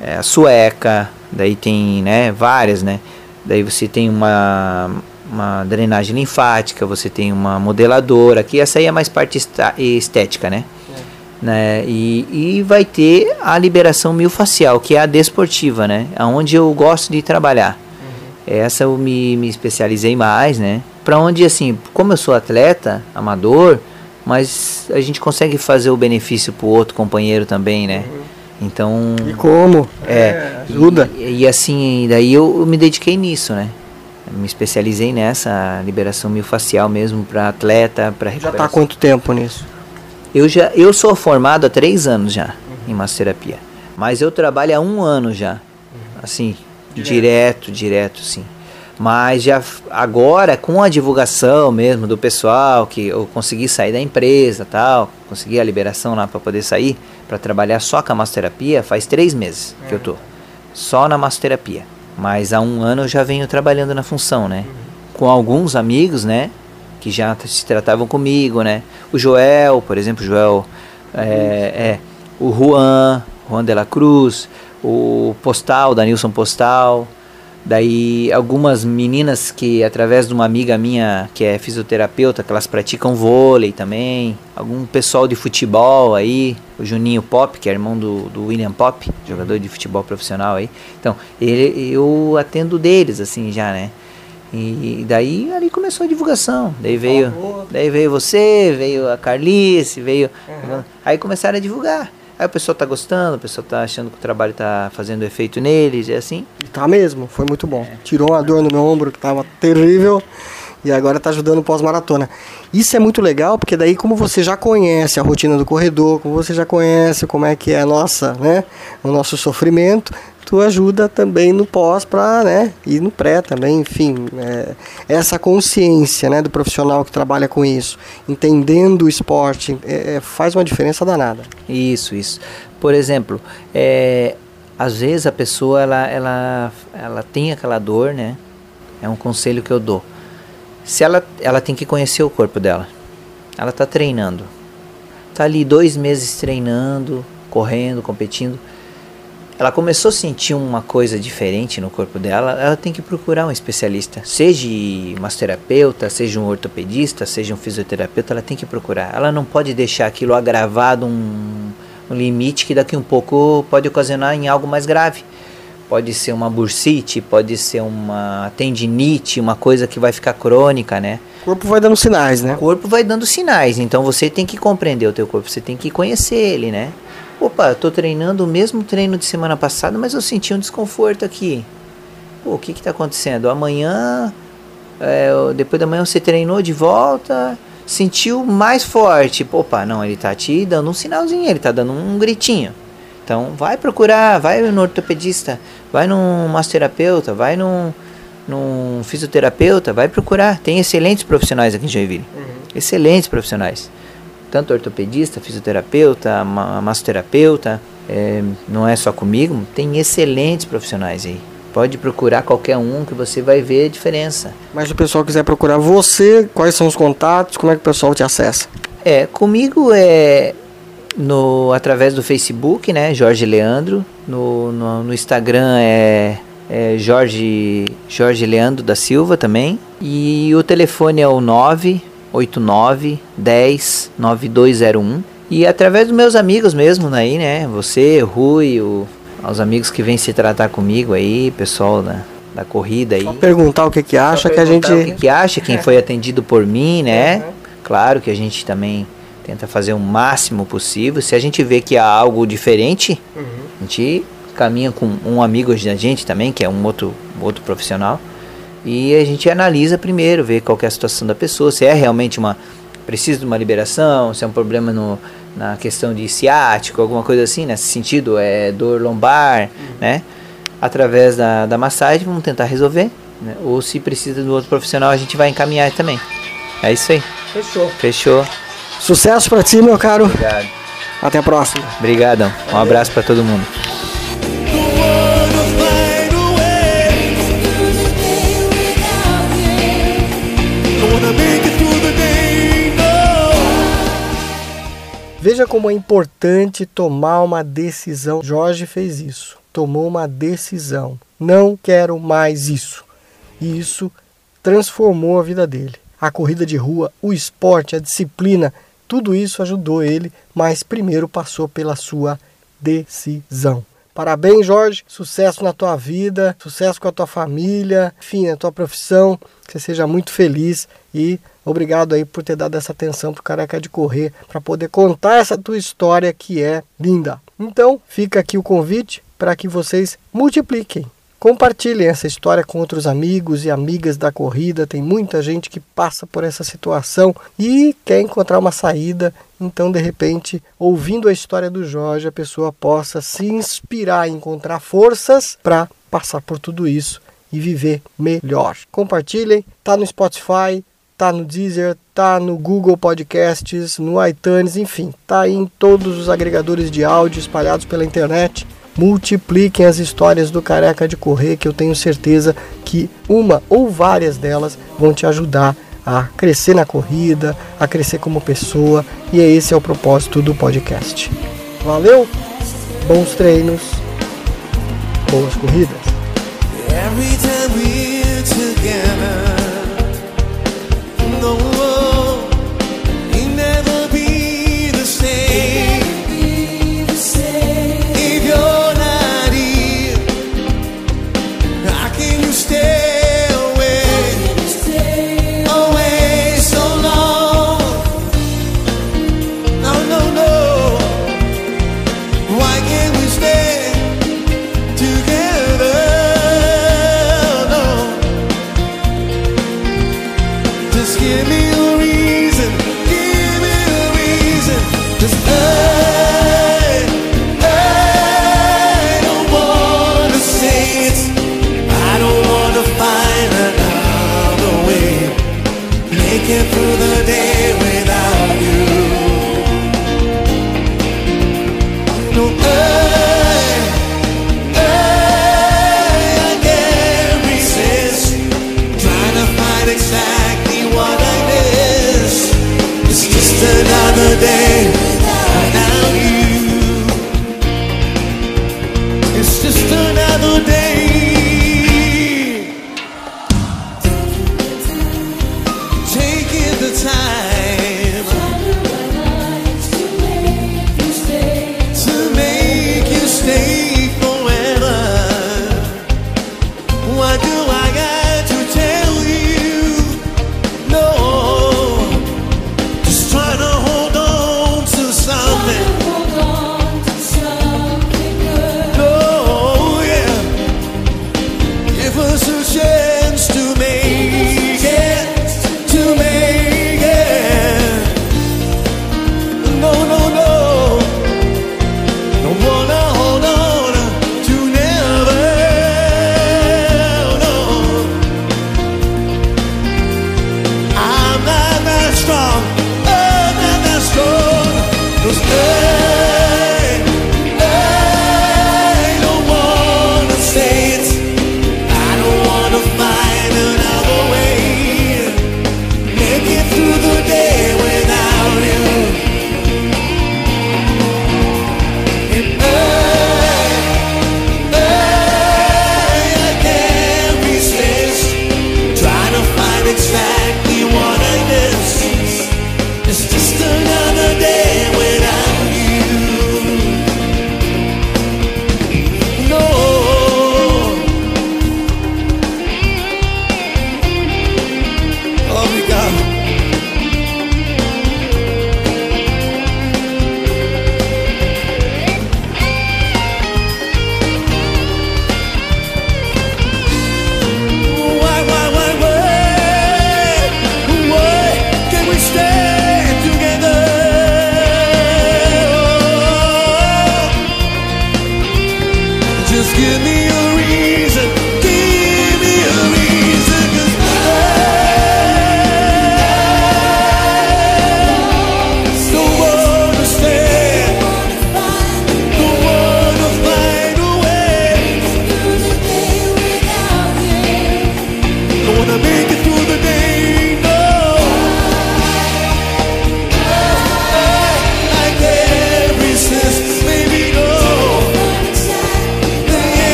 eh, sueca, daí tem, né, várias, né? Daí você tem uma uma drenagem linfática, você tem uma modeladora, que essa aí é mais parte estética, né? Né? E, e vai ter a liberação miofascial, que é a desportiva, né? Aonde eu gosto de trabalhar. Essa eu me, me especializei mais, né? Pra onde, assim, como eu sou atleta, amador, mas a gente consegue fazer o benefício pro outro companheiro também, né? Então, E como? é, ajuda. E, e assim, daí eu, eu me dediquei nisso, né? Eu me especializei nessa liberação miofascial mesmo para atleta, para Já recuperação. tá há quanto tempo nisso? Eu já, eu sou formado há três anos já em massoterapia, mas eu trabalho há um ano já, assim, direto, direto, sim. Mas já agora com a divulgação mesmo do pessoal que eu consegui sair da empresa, tal, consegui a liberação lá para poder sair para trabalhar só com a massoterapia, faz três meses que eu tô só na massoterapia. Mas há um ano eu já venho trabalhando na função, né? Com alguns amigos, né? Que já se tratavam comigo, né? O Joel, por exemplo, Joel, é, é, o Juan, Juan de la Cruz, o Postal, Danilson Postal. Daí algumas meninas que através de uma amiga minha que é fisioterapeuta, que elas praticam vôlei também. Algum pessoal de futebol aí, o Juninho Pop, que é irmão do, do William Pop, jogador de futebol profissional aí. Então, ele, eu atendo deles assim já, né? E daí ali começou a divulgação. Daí veio, daí veio você, veio a Carlice, veio. Aí começaram a divulgar. Aí o pessoal tá gostando, o pessoal tá achando que o trabalho tá fazendo efeito neles, e assim. E tá mesmo, foi muito bom. Tirou a dor no meu ombro que tava terrível. E agora tá ajudando pós-maratona. Isso é muito legal, porque daí como você já conhece a rotina do corredor, como você já conhece como é que é a nossa, né, o nosso sofrimento, tu ajuda também no pós para, né, e no pré também, enfim, é, essa consciência, né, do profissional que trabalha com isso, entendendo o esporte, é, é, faz uma diferença danada. Isso, isso. Por exemplo, é, às vezes a pessoa ela, ela, ela tem aquela dor, né? É um conselho que eu dou. Se ela, ela tem que conhecer o corpo dela. Ela está treinando. Tá ali dois meses treinando, correndo, competindo. Ela começou a sentir uma coisa diferente no corpo dela. Ela tem que procurar um especialista, seja massoterapeuta, seja um ortopedista, seja um fisioterapeuta. Ela tem que procurar. Ela não pode deixar aquilo agravado um, um limite que daqui um pouco pode ocasionar em algo mais grave. Pode ser uma bursite, pode ser uma tendinite, uma coisa que vai ficar crônica, né? O corpo vai dando sinais, né? O corpo vai dando sinais, então você tem que compreender o teu corpo, você tem que conhecer ele, né? Opa, tô treinando o mesmo treino de semana passada, mas eu senti um desconforto aqui. Pô, o que que tá acontecendo? Amanhã, é, depois da manhã você treinou de volta, sentiu mais forte. Opa, não, ele tá te dando um sinalzinho, ele tá dando um gritinho. Então, vai procurar, vai no ortopedista, vai num massoterapeuta, vai num, num fisioterapeuta, vai procurar. Tem excelentes profissionais aqui em Joinville. Excelentes profissionais. Tanto ortopedista, fisioterapeuta, ma- massoterapeuta, é, não é só comigo, tem excelentes profissionais aí. Pode procurar qualquer um que você vai ver a diferença. Mas se o pessoal quiser procurar você, quais são os contatos, como é que o pessoal te acessa? É, comigo é no através do Facebook, né, Jorge Leandro. No, no, no Instagram é, é Jorge Jorge Leandro da Silva também. E o telefone é o 989 10 9201. E através dos meus amigos mesmo aí, né? Você, Rui, o, os amigos que vêm se tratar comigo aí, pessoal da, da corrida aí. Só perguntar o que que acha que a gente o que, que acha, quem foi atendido por mim, né? Claro que a gente também tenta fazer o máximo possível. Se a gente vê que há algo diferente, a gente caminha com um amigo da gente também, que é um outro, um outro profissional, e a gente analisa primeiro, vê qual que é a situação da pessoa, se é realmente uma precisa de uma liberação, se é um problema no, na questão de ciático, alguma coisa assim, nesse sentido, é dor lombar, né? Através da, da massagem, vamos tentar resolver, né? Ou se precisa do outro profissional, a gente vai encaminhar também. É isso aí. Fechou. Fechou. Sucesso pra ti, meu caro. Obrigado. Até a próxima. Obrigadão. Um abraço para todo mundo. Veja como é importante tomar uma decisão. Jorge fez isso. Tomou uma decisão. Não quero mais isso. E isso transformou a vida dele. A corrida de rua, o esporte, a disciplina, tudo isso ajudou ele, mas primeiro passou pela sua decisão. Parabéns, Jorge. Sucesso na tua vida, sucesso com a tua família, enfim, na tua profissão. Que você seja muito feliz e obrigado aí por ter dado essa atenção pro Careca de Correr para poder contar essa tua história que é linda. Então, fica aqui o convite para que vocês multipliquem. Compartilhem essa história com outros amigos e amigas da corrida. Tem muita gente que passa por essa situação e quer encontrar uma saída. Então, de repente, ouvindo a história do Jorge, a pessoa possa se inspirar encontrar forças para passar por tudo isso e viver melhor. Compartilhem, tá no Spotify, tá no Deezer, tá no Google Podcasts, no iTunes, enfim, tá em todos os agregadores de áudio espalhados pela internet. Multipliquem as histórias do Careca de Correr, que eu tenho certeza que uma ou várias delas vão te ajudar a crescer na corrida, a crescer como pessoa, e esse é o propósito do podcast. Valeu? Bons treinos, boas corridas.